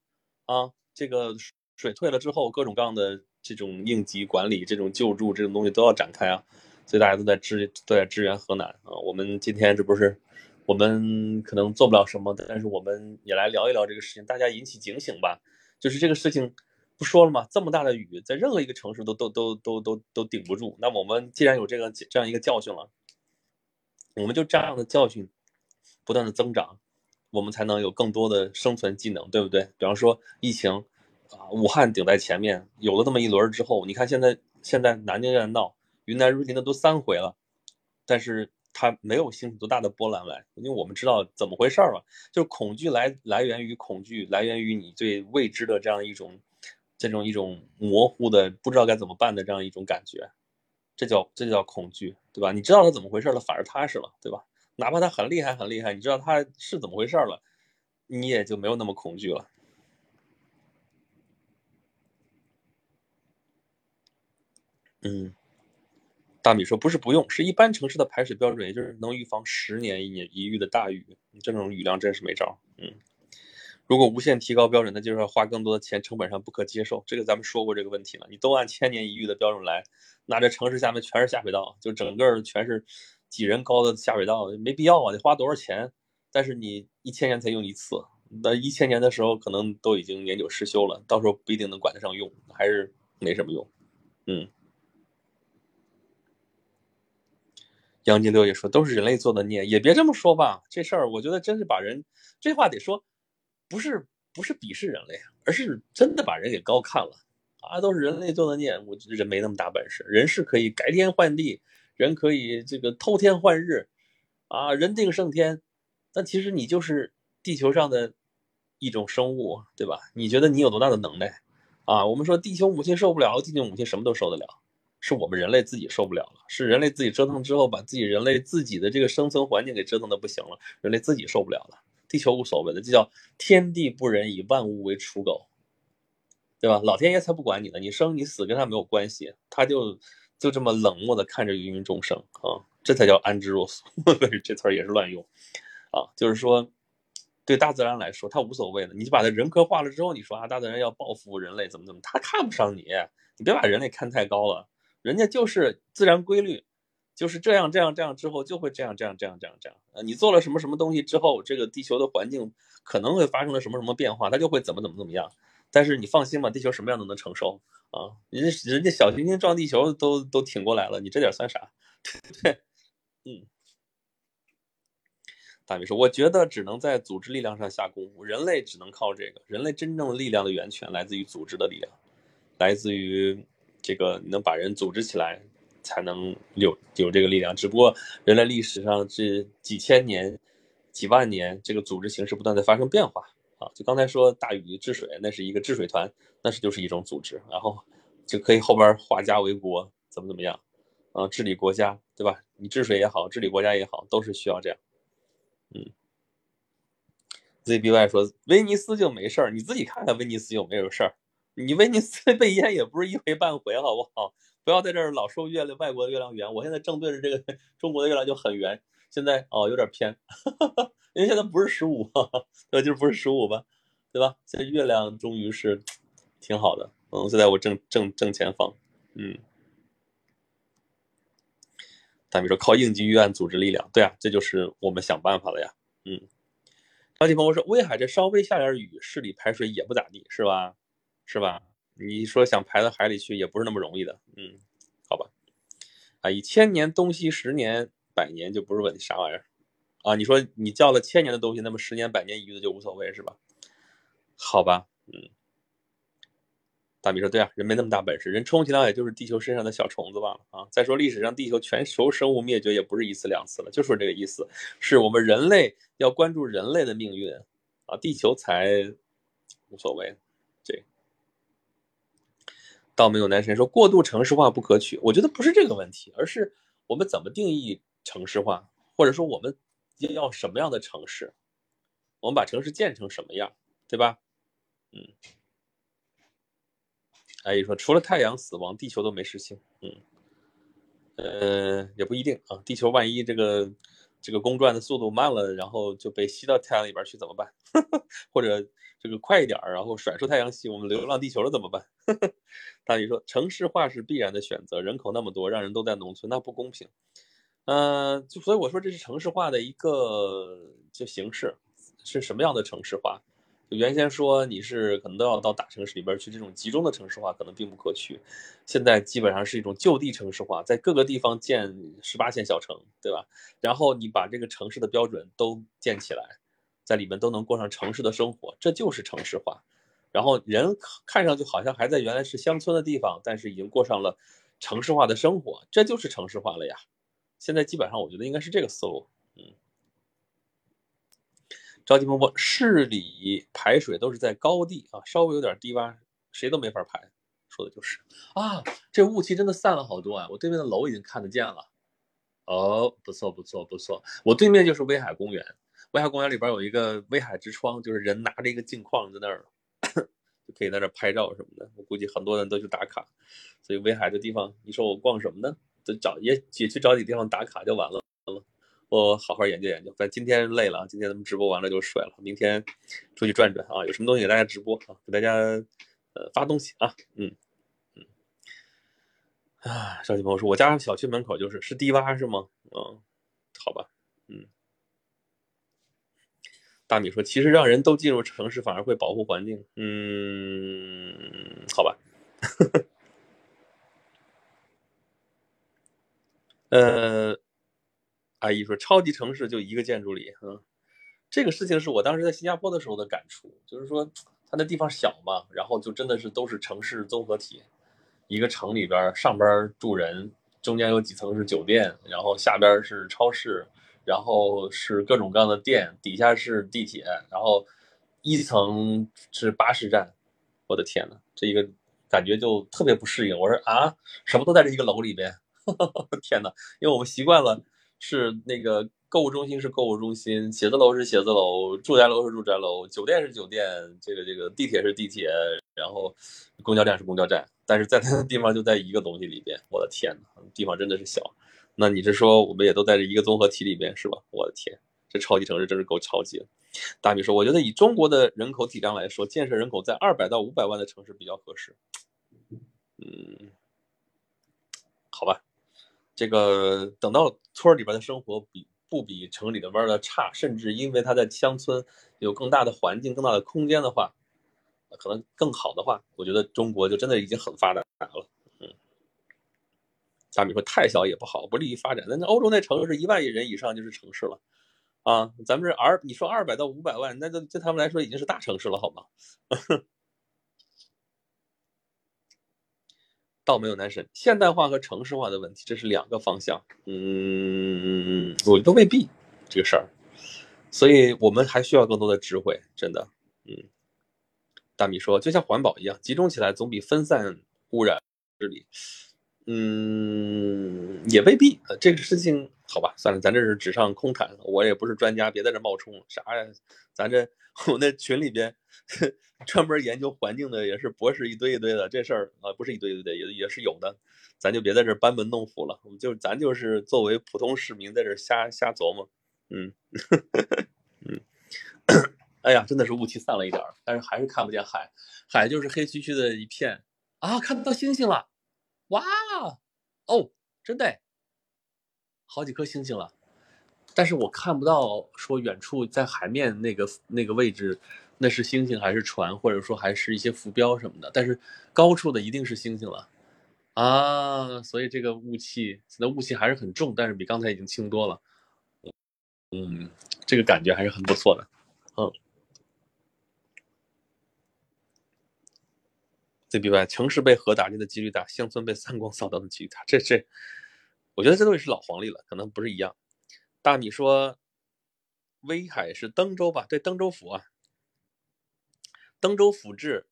啊，这个水退了之后，各种各样的这种应急管理、这种救助这种东西都要展开啊，所以大家都在支都在支援河南啊。我们今天这不是我们可能做不了什么，但是我们也来聊一聊这个事情，大家引起警醒吧。就是这个事情不说了吗？这么大的雨，在任何一个城市都都都都都都顶不住。那我们既然有这个这样一个教训了，我们就这样的教训不断的增长。我们才能有更多的生存技能，对不对？比方说疫情，啊，武汉顶在前面，有了这么一轮之后，你看现在现在南京在闹，云南瑞林的都三回了，但是它没有兴起多大的波澜来，因为我们知道怎么回事儿嘛，就是恐惧来来源于恐惧，来源于你对未知的这样一种这种一种模糊的不知道该怎么办的这样一种感觉，这叫这叫恐惧，对吧？你知道它怎么回事了，反而踏实了，对吧？哪怕他很厉害，很厉害，你知道他是怎么回事了，你也就没有那么恐惧了。嗯，大米说不是不用，是一般城市的排水标准，也就是能预防十年一年一遇的大雨，这种雨量真是没招。嗯，如果无限提高标准，那就是要花更多的钱，成本上不可接受。这个咱们说过这个问题了。你都按千年一遇的标准来，那这城市下面全是下水道，就整个全是几人高的下水道，没必要啊！得花多少钱？但是你一千年才用一次，那一千年的时候可能都已经年久失修了，到时候不一定能管得上用，还是没什么用。嗯。杨金六也说，都是人类做的孽，也别这么说吧。这事儿我觉得真是把人，这话得说。不是不是鄙视人类，而是真的把人给高看了啊！都是人类做的孽，我人没那么大本事。人是可以改天换地，人可以这个偷天换日，啊，人定胜天。但其实你就是地球上的一种生物，对吧？你觉得你有多大的能耐啊？我们说地球母亲受不了，地球母亲什么都受得了，是我们人类自己受不了了，是人类自己折腾之后，把自己人类自己的这个生存环境给折腾的不行了，人类自己受不了了。地球无所谓的，这叫天地不仁，以万物为刍狗，对吧？老天爷才不管你呢，你生你死跟他没有关系，他就就这么冷漠的看着芸芸众生啊，这才叫安之若素。这词儿也是乱用啊，就是说，对大自然来说，它无所谓的。你就把它人格化了之后，你说啊，大自然要报复人类，怎么怎么，他看不上你，你别把人类看太高了，人家就是自然规律。就是这样，这样，这样之后就会这样，这样，这样，这样，这样。呃，你做了什么什么东西之后，这个地球的环境可能会发生了什么什么变化，它就会怎么怎么怎么样。但是你放心吧，地球什么样都能承受啊。人家人家小行星撞地球都都挺过来了，你这点算啥？对，嗯。大米说，我觉得只能在组织力量上下功夫，人类只能靠这个。人类真正力量的源泉来自于组织的力量，来自于这个能把人组织起来。才能有有这个力量，只不过人类历史上这几千年、几万年，这个组织形式不断在发生变化啊。就刚才说大禹治水，那是一个治水团，那是就是一种组织，然后就可以后边化家为国，怎么怎么样啊？治理国家，对吧？你治水也好，治理国家也好，都是需要这样。嗯，ZBY 说威尼斯就没事儿，你自己看看威尼斯有没有事儿？你威尼斯被淹也不是一回半回，好不好？不要在这儿老说月亮外国的月亮圆，我现在正对着这个 中国的月亮就很圆。现在哦有点偏，因为现在不是十五，对，就是不是十五吧，对吧？现在月亮终于是挺好的，嗯，就在我正正正前方，嗯。大米说靠应急预案组织力量，对啊，这就是我们想办法了呀，嗯。张继鹏说威海这稍微下点雨，市里排水也不咋地，是吧？是吧？你说想排到海里去也不是那么容易的，嗯，好吧，啊，以千年东西，十年百年就不是问题，啥玩意儿？啊，你说你叫了千年的东西，那么十年百年一遇的就无所谓是吧？好吧，嗯，大米说对啊，人没那么大本事，人充其量也就是地球身上的小虫子罢了啊。再说历史上地球全球生物灭绝也不是一次两次了，就说这个意思，是我们人类要关注人类的命运啊，地球才无所谓。这倒没有男神说过度城市化不可取，我觉得不是这个问题，而是我们怎么定义城市化，或者说我们要什么样的城市，我们把城市建成什么样，对吧？嗯，阿姨说除了太阳死亡，地球都没事情。嗯，呃，也不一定啊，地球万一这个这个公转的速度慢了，然后就被吸到太阳里边去怎么办？或者？这个快一点然后甩出太阳系，我们流浪地球了怎么办？大宇说，城市化是必然的选择，人口那么多，让人都在农村，那不公平。嗯，就所以我说这是城市化的一个就形式，是什么样的城市化？就原先说你是可能都要到大城市里边去，这种集中的城市化可能并不可取。现在基本上是一种就地城市化，在各个地方建十八线小城，对吧？然后你把这个城市的标准都建起来。在里面都能过上城市的生活，这就是城市化。然后人看上去好像还在原来是乡村的地方，但是已经过上了城市化的生活，这就是城市化了呀。现在基本上我觉得应该是这个思路。嗯，着急波波，市里排水都是在高地啊，稍微有点低洼，谁都没法排。说的就是啊，这雾气真的散了好多啊，我对面的楼已经看得见了。哦，不错不错不错，我对面就是威海公园。威海公园里边有一个威海之窗，就是人拿着一个镜框在那儿，就可以在那拍照什么的。我估计很多人都去打卡，所以威海这地方，你说我逛什么呢？就找也也去找几个地方打卡就完了。我好好研究研究。但今天累了，今天咱们直播完了就睡了，明天出去转转啊，有什么东西给大家直播啊，给大家呃发东西啊，嗯嗯。啊，张继鹏说，我家小区门口就是是低洼是吗？嗯，好吧，嗯。大米说，其实让人都进入城市反而会保护环境，嗯，好吧。呃，阿姨说，超级城市就一个建筑里，嗯，这个事情是我当时在新加坡的时候的感触，就是说它那地方小嘛，然后就真的是都是城市综合体，一个城里边上边住人，中间有几层是酒店，然后下边是超市，然后是各种各样的店，底下是地铁，然后一层是巴士站，我的天呐，这一个感觉就特别不适应。我说啊，什么都在这一个楼里边。天哪！因为我们习惯了是那个购物中心是购物中心，写字楼是写字楼，住宅楼是住宅楼，酒店是酒店，这个这个地铁是地铁，然后公交站是公交站。但是在那个地方就在一个东西里边，我的天哪，地方真的是小。那你是说我们也都在这一个综合体里边是吧？我的天，这超级城市真是够超级的。大米说，我觉得以中国的人口体量来说，建设人口在二百到五百万的城市比较合适。嗯，这个等到村里边的生活比不比城里的玩的差，甚至因为他在乡村有更大的环境、更大的空间的话，可能更好的话，我觉得中国就真的已经很发达了。嗯，大米说太小也不好，不利于发展。那那欧洲那城市一万亿人以上就是城市了啊，咱们这二你说二百到五百万，那就对他们来说已经是大城市了，好吗？倒没有男神，现代化和城市化的问题，这是两个方向。嗯，我觉得未必这个事儿，所以我们还需要更多的智慧，真的。嗯，大米说，就像环保一样，集中起来总比分散污染治理。嗯，也未必。这个事情，好吧，算了，咱这是纸上空谈，我也不是专家，别在这冒充了。啥呀？咱这我那群里边。专门研究环境的也是博士一堆一堆的，这事儿啊不是一堆一堆，也也是有的，咱就别在这班门弄斧了，我们就咱就是作为普通市民在这瞎瞎琢磨，嗯 嗯，哎呀，真的是雾气散了一点但是还是看不见海，海就是黑黢黢的一片啊，看到星星了，哇哦，真的，好几颗星星了，但是我看不到说远处在海面那个那个位置。那是星星还是船，或者说还是一些浮标什么的？但是高处的一定是星星了啊！所以这个雾气，那雾气还是很重，但是比刚才已经轻多了。嗯，这个感觉还是很不错的。嗯。这比外，城市被核打击的几率大，乡村被三光扫荡的几率大。这这，我觉得这东西是老黄历了，可能不是一样。大米说，威海是登州吧？对，登州府啊。登州府志，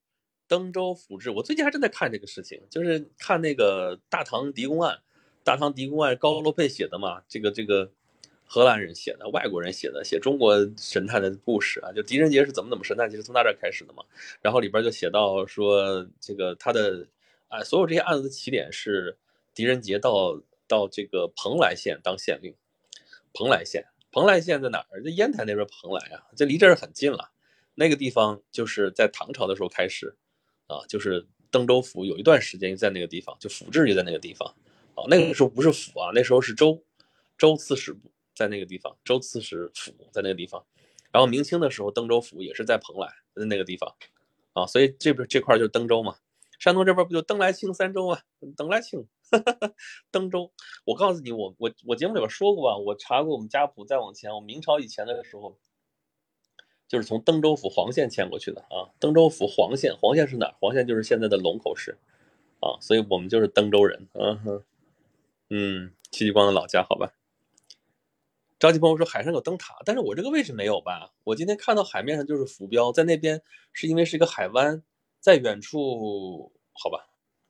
登州府志，我最近还正在看这个事情，就是看那个大唐狄公案，大唐狄公案高罗佩写的嘛，这个这个荷兰人写的，外国人写的，写中国神探的故事啊，就狄仁杰是怎么怎么神探，其实从他这开始的嘛，然后里边就写到说这个他的，哎，所有这些案子的起点是狄仁杰到到这个蓬莱县当县令，蓬莱县，蓬莱县在哪儿？在烟台那边蓬莱啊，这离这儿很近了。那个地方就是在唐朝的时候开始，啊，就是登州府有一段时间在那个地方，就府治就在那个地方，啊，那个时候不是府啊，那时候是州，州刺史部在那个地方，州刺史府在那个地方，然后明清的时候登州府也是在蓬莱在那个地方，啊，所以这边这块就是登州嘛，山东这边不就登莱庆三州啊，登莱庆，登州，我告诉你，我我我节目里边说过吧，我查过我们家谱，再往前，我明朝以前的时候。就是从登州府黄县迁过去的啊，登州府黄县，黄县是哪？黄县就是现在的龙口市，啊，所以我们就是登州人，嗯哼，嗯，戚继光的老家，好吧。着急朋友说海上有灯塔，但是我这个位置没有吧？我今天看到海面上就是浮标，在那边是因为是一个海湾，在远处，好吧，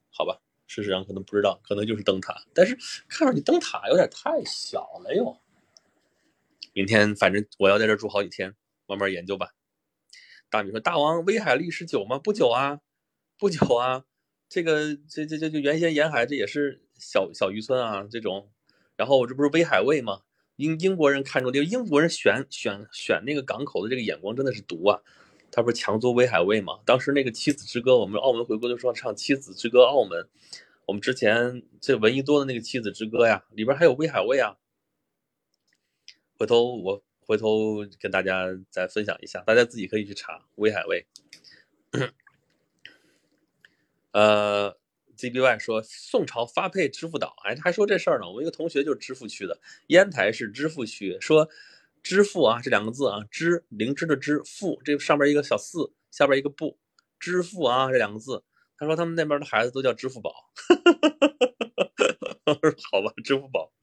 好吧，事实上可能不知道，可能就是灯塔，但是看上去灯塔有点太小了哟。明天反正我要在这住好几天。慢慢研究吧。大米说：“大王，威海历史久吗？不久啊，不久啊。这个，这这这就原先沿海这也是小小渔村啊，这种。然后这不是威海卫吗？英英国人看中，就英国人选选选那个港口的这个眼光真的是毒啊！他不是强租威海卫吗？当时那个妻子之歌，我们澳门回国就说唱妻子之歌澳门。我们之前这闻一多的那个妻子之歌呀，里边还有威海卫啊。回头我回头跟大家再分享一下，大家自己可以去查威海卫。呃，ZBY 说宋朝发配支付岛，哎，还说这事儿呢。我一个同学就是支付区的，烟台是支付区，说支付啊这两个字啊，支灵芝的支付，这上边一个小四，下边一个不，支付啊这两个字，他说他们那边的孩子都叫支付宝。哈哈哈哈哈好吧，支付宝。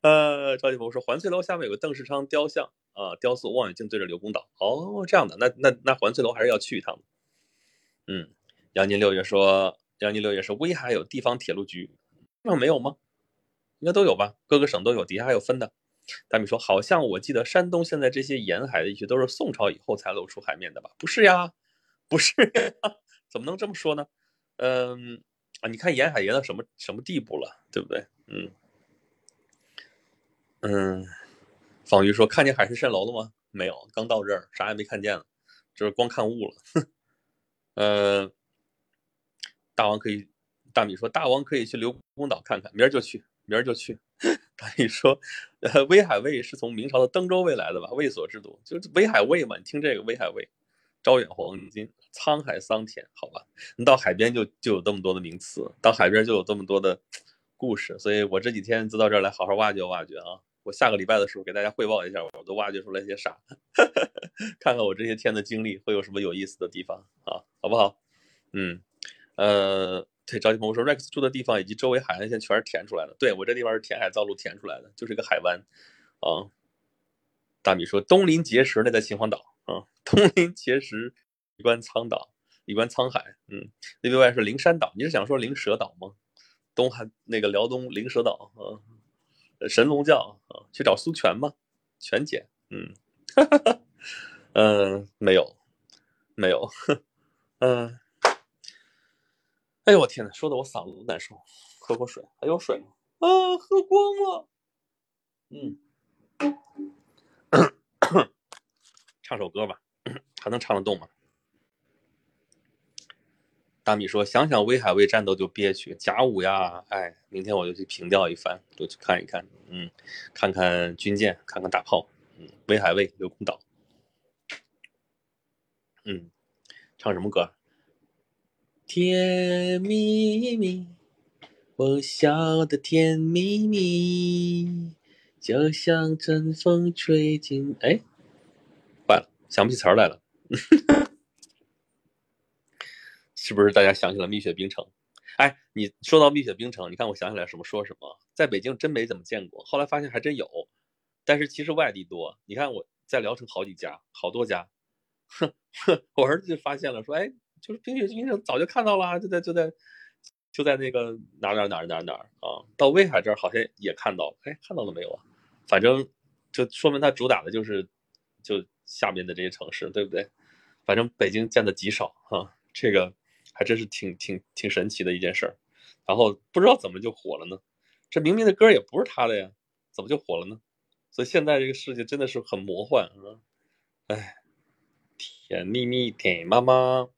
呃，赵继鹏说环翠楼下面有个邓世昌雕像啊，雕塑望远镜对着刘公岛。哦，这样的，那那那环翠楼还是要去一趟。嗯。杨宁六月说：“杨宁六月说，威海有地方铁路局，那没有吗？应该都有吧，各个省都有，底下还有分的。”大米说：“好像我记得山东现在这些沿海的地区都是宋朝以后才露出海面的吧？不是呀，不是，怎么能这么说呢？嗯啊，你看沿海沿到什么什么地步了，对不对？嗯嗯，方瑜说看见海市蜃楼了吗？没有，刚到这儿啥也没看见了，就是光看雾了。呃。”大王可以，大米说大王可以去刘公岛看看，明儿就去，明儿就去。大米说，呃，威海卫是从明朝的登州卫来的吧？卫所制度就是威海卫嘛，你听这个威海卫，招远黄金，沧海桑田，好吧？你到海边就就有这么多的名词，到海边就有这么多的故事，所以我这几天就到这儿来好好挖掘挖掘啊！我下个礼拜的时候给大家汇报一下，我都挖掘出来些啥，看看我这些天的经历会有什么有意思的地方啊，好不好？嗯。呃，对，赵继鹏说，Rex 住的地方以及周围海岸线全是填出来的。对我这地方是填海造陆填出来的，就是一个海湾。啊，大米说，东临碣石，那在秦皇岛。啊，东临碣石，一观沧岛，一观沧海。嗯另外是灵山岛，你是想说灵蛇岛吗？东海那个辽东灵蛇岛啊，神龙教啊，去找苏全吗？全姐，嗯，哈哈哈嗯，没有，没有，嗯。哎呦我天呐，说的我嗓子都难受，喝口水，还有水吗？啊，喝光了。嗯，唱首歌吧，还能唱得动吗？大米说：“想想威海卫战斗就憋屈，甲午呀，哎，明天我就去凭吊一番，就去看一看，嗯，看看军舰，看看大炮，嗯，威海卫刘公岛，嗯，唱什么歌？”甜蜜蜜，我笑的甜蜜蜜，就像春风吹进。哎，坏了，想不起词儿来了。是不是大家想起了蜜雪冰城？哎，你说到蜜雪冰城，你看我想起来什么说什么。在北京真没怎么见过，后来发现还真有，但是其实外地多。你看我在聊城好几家，好多家。哼哼，我儿子就发现了，说哎。就是冰雪冰城早就看到了，就在就在就在那个哪哪哪哪哪啊，到威海这儿好像也看到了，哎，看到了没有啊？反正就说明它主打的就是就下面的这些城市，对不对？反正北京见的极少啊，这个还真是挺挺挺神奇的一件事儿。然后不知道怎么就火了呢？这明明的歌也不是他的呀，怎么就火了呢？所以现在这个世界真的是很魔幻啊！哎，甜蜜蜜，甜妈妈。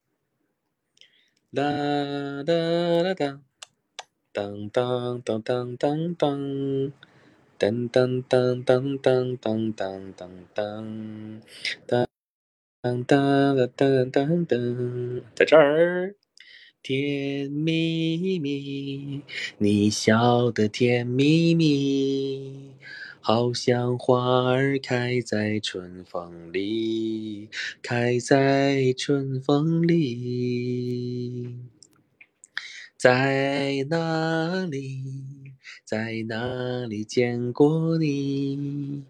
哒哒哒哒，当当当当当当，当当当当当当当当当，当当当当当当，在这儿，甜蜜蜜，你笑得甜蜜蜜。好像花儿开在春风里，开在春风里，在哪里，在哪里见过你？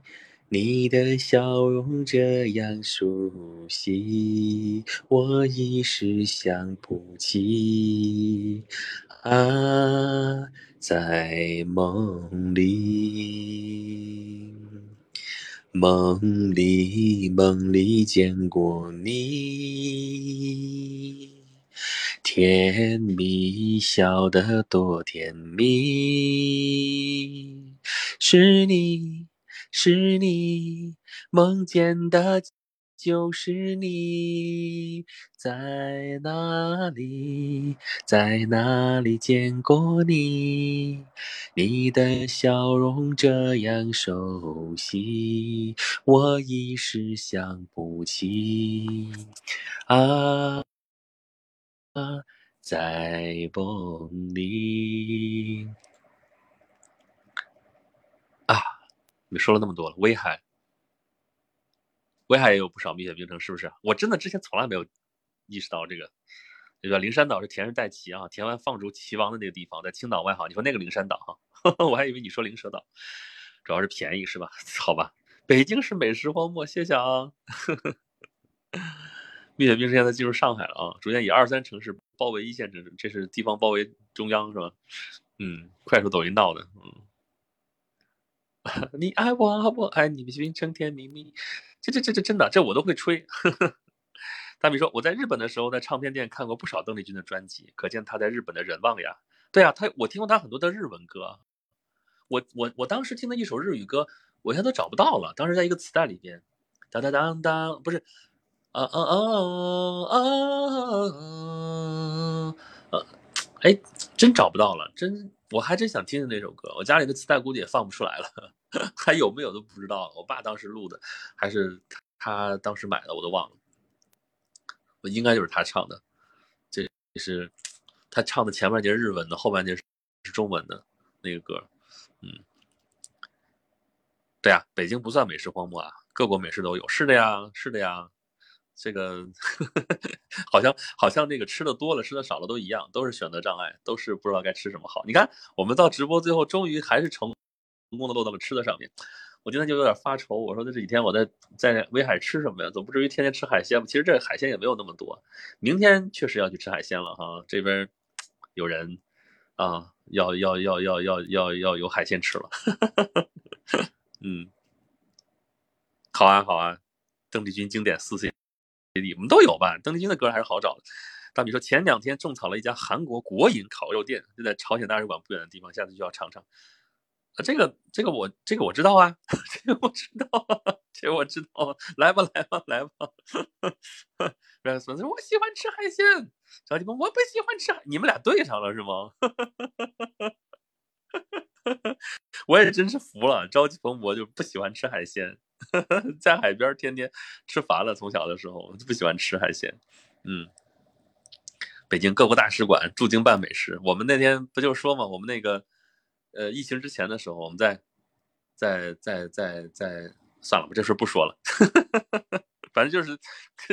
你的笑容这样熟悉，我一时想不起。啊，在梦里，梦里，梦里见过你，甜蜜笑得多甜蜜，是你是你，梦见的就是你，在哪里，在哪里见过你？你的笑容这样熟悉，我一时想不起。啊啊，在梦里。啊，你说了那么多了，威海，威海也有不少蜜雪冰城，是不是？我真的之前从来没有意识到这个，对吧？灵山岛是田氏代齐啊，田湾放逐齐王的那个地方，在青岛外哈。你说那个灵山岛哈，我还以为你说灵蛇岛，主要是便宜是吧？好吧，北京是美食荒漠，谢谢啊。蜜雪冰城现在进入上海了啊，逐渐以二三城市包围一线城市，这是地方包围中央是吧？嗯，快手、抖音闹的，嗯。你爱我，我爱你，蜜雪冰城甜蜜蜜。这这这这真的，这我都会吹。大米说我在日本的时候，在唱片店看过不少邓丽君的专辑，可见她在日本的人望呀。对啊，她我听过她很多的日文歌。我我我当时听的一首日语歌，我现在都找不到了。当时在一个磁带里边，当当当当，不是，啊啊啊啊啊啊！哎，真找不到了，真。我还真想听听那首歌，我家里的磁带估计也放不出来了，还有没有都不知道。我爸当时录的，还是他当时买的，我都忘了。我应该就是他唱的，这是他唱的前半截日文的，后半截是中文的那个歌。嗯，对呀，北京不算美食荒漠啊，各国美食都有。是的呀，是的呀。这个 好像好像那个吃的多了吃的少了都一样，都是选择障碍，都是不知道该吃什么好。你看我们到直播最后终于还是成功的落到了吃的上面，我今天就有点发愁。我说这这几天我在在威海吃什么呀？总不至于天天吃海鲜吧？其实这海鲜也没有那么多。明天确实要去吃海鲜了哈，这边有人啊要要要要要要要有海鲜吃了。嗯，好啊好啊，邓丽君经典四 C。我们都有吧？邓丽君的歌还是好找的。大米说前两天种草了一家韩国国营烤肉店，就在朝鲜大使馆不远的地方，下次就要尝尝。啊，这个这个我 这个我知道啊，这个我知道，这个我知道。来吧来吧来吧。然后孙子说我喜欢吃海鲜，赵继鹏我不喜欢吃海，你们俩对上了是吗？我也真是服了，着急蓬勃就不喜欢吃海鲜。在海边天天吃烦了，从小的时候就不喜欢吃海鲜。嗯，北京各国大使馆驻京办美食，我们那天不就说嘛，我们那个呃疫情之前的时候，我们在在在在在算了吧，这事不说了。反正就是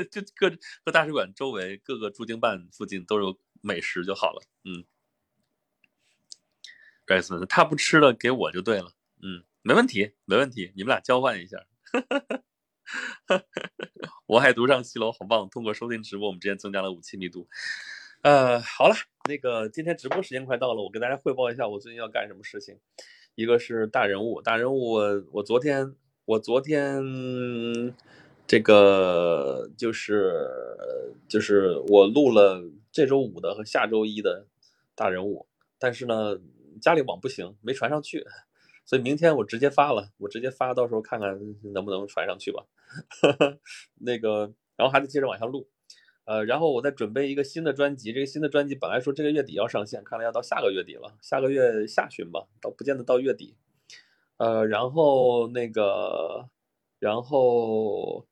就各各大使馆周围各个驻京办附近都有美食就好了。嗯，该孙子他不吃了给我就对了。嗯，没问题没问题，你们俩交换一下。哈哈哈哈哈我还独上西楼，好棒！通过收听直播，我们之间增加了五亲密度。呃，好了，那个今天直播时间快到了，我跟大家汇报一下我最近要干什么事情。一个是大人物，大人物，我我昨天，我昨天这个就是就是我录了这周五的和下周一的大人物，但是呢，家里网不行，没传上去。所以明天我直接发了，我直接发，到时候看看能不能传上去吧。那个，然后还得接着往下录，呃，然后我再准备一个新的专辑。这个新的专辑本来说这个月底要上线，看来要到下个月底了，下个月下旬吧，到不见得到月底。呃，然后那个，然后，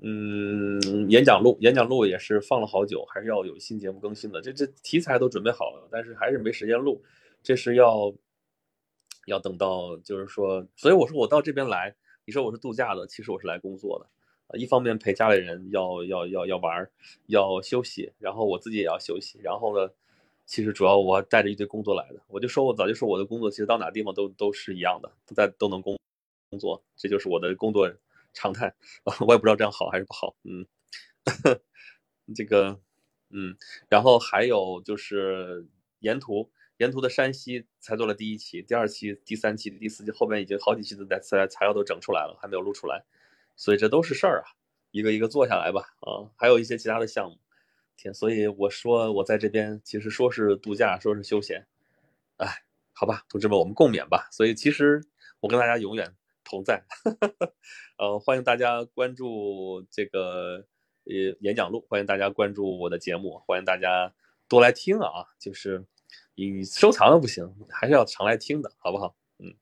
嗯，演讲录，演讲录也是放了好久，还是要有新节目更新的。这这题材都准备好了，但是还是没时间录，这是要。要等到，就是说，所以我说我到这边来，你说我是度假的，其实我是来工作的，啊，一方面陪家里人要要要要玩，要休息，然后我自己也要休息，然后呢，其实主要我带着一堆工作来的，我就说我早就说我的工作其实到哪地方都都是一样的，都在都能工工作，这就是我的工作常态，我也不知道这样好还是不好，嗯，这个，嗯，然后还有就是沿途。沿途的山西才做了第一期、第二期、第三期、第四期，后边已经好几期的材材材料都整出来了，还没有录出来，所以这都是事儿啊，一个一个做下来吧，啊，还有一些其他的项目，天，所以我说我在这边其实说是度假，说是休闲，哎，好吧，同志们，我们共勉吧。所以其实我跟大家永远同在。呃，欢迎大家关注这个呃演讲录，欢迎大家关注我的节目，欢迎大家多来听啊，就是你收藏了不行，还是要常来听的，好不好？嗯，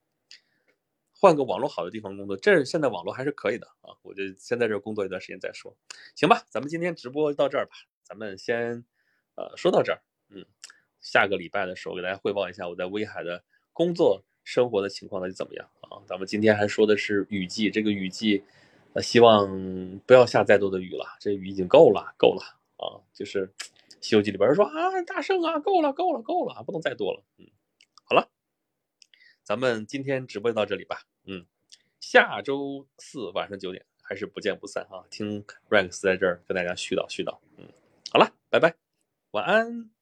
换个网络好的地方工作，这现在网络还是可以的啊，我就先在这工作一段时间再说，行吧？咱们今天直播到这儿吧，咱们先呃说到这儿，嗯，下个礼拜的时候给大家汇报一下我在威海的工作。生活的情况到底怎么样啊？咱们今天还说的是雨季，这个雨季，希望不要下再多的雨了，这雨已经够了，够了啊！就是《西游记》里边说啊，大圣啊，够了，够了，够了，不能再多了。嗯，好了，咱们今天直播就到这里吧。嗯，下周四晚上九点还是不见不散啊！听 Rex 在这儿跟大家絮叨絮叨。嗯，好了，拜拜，晚安。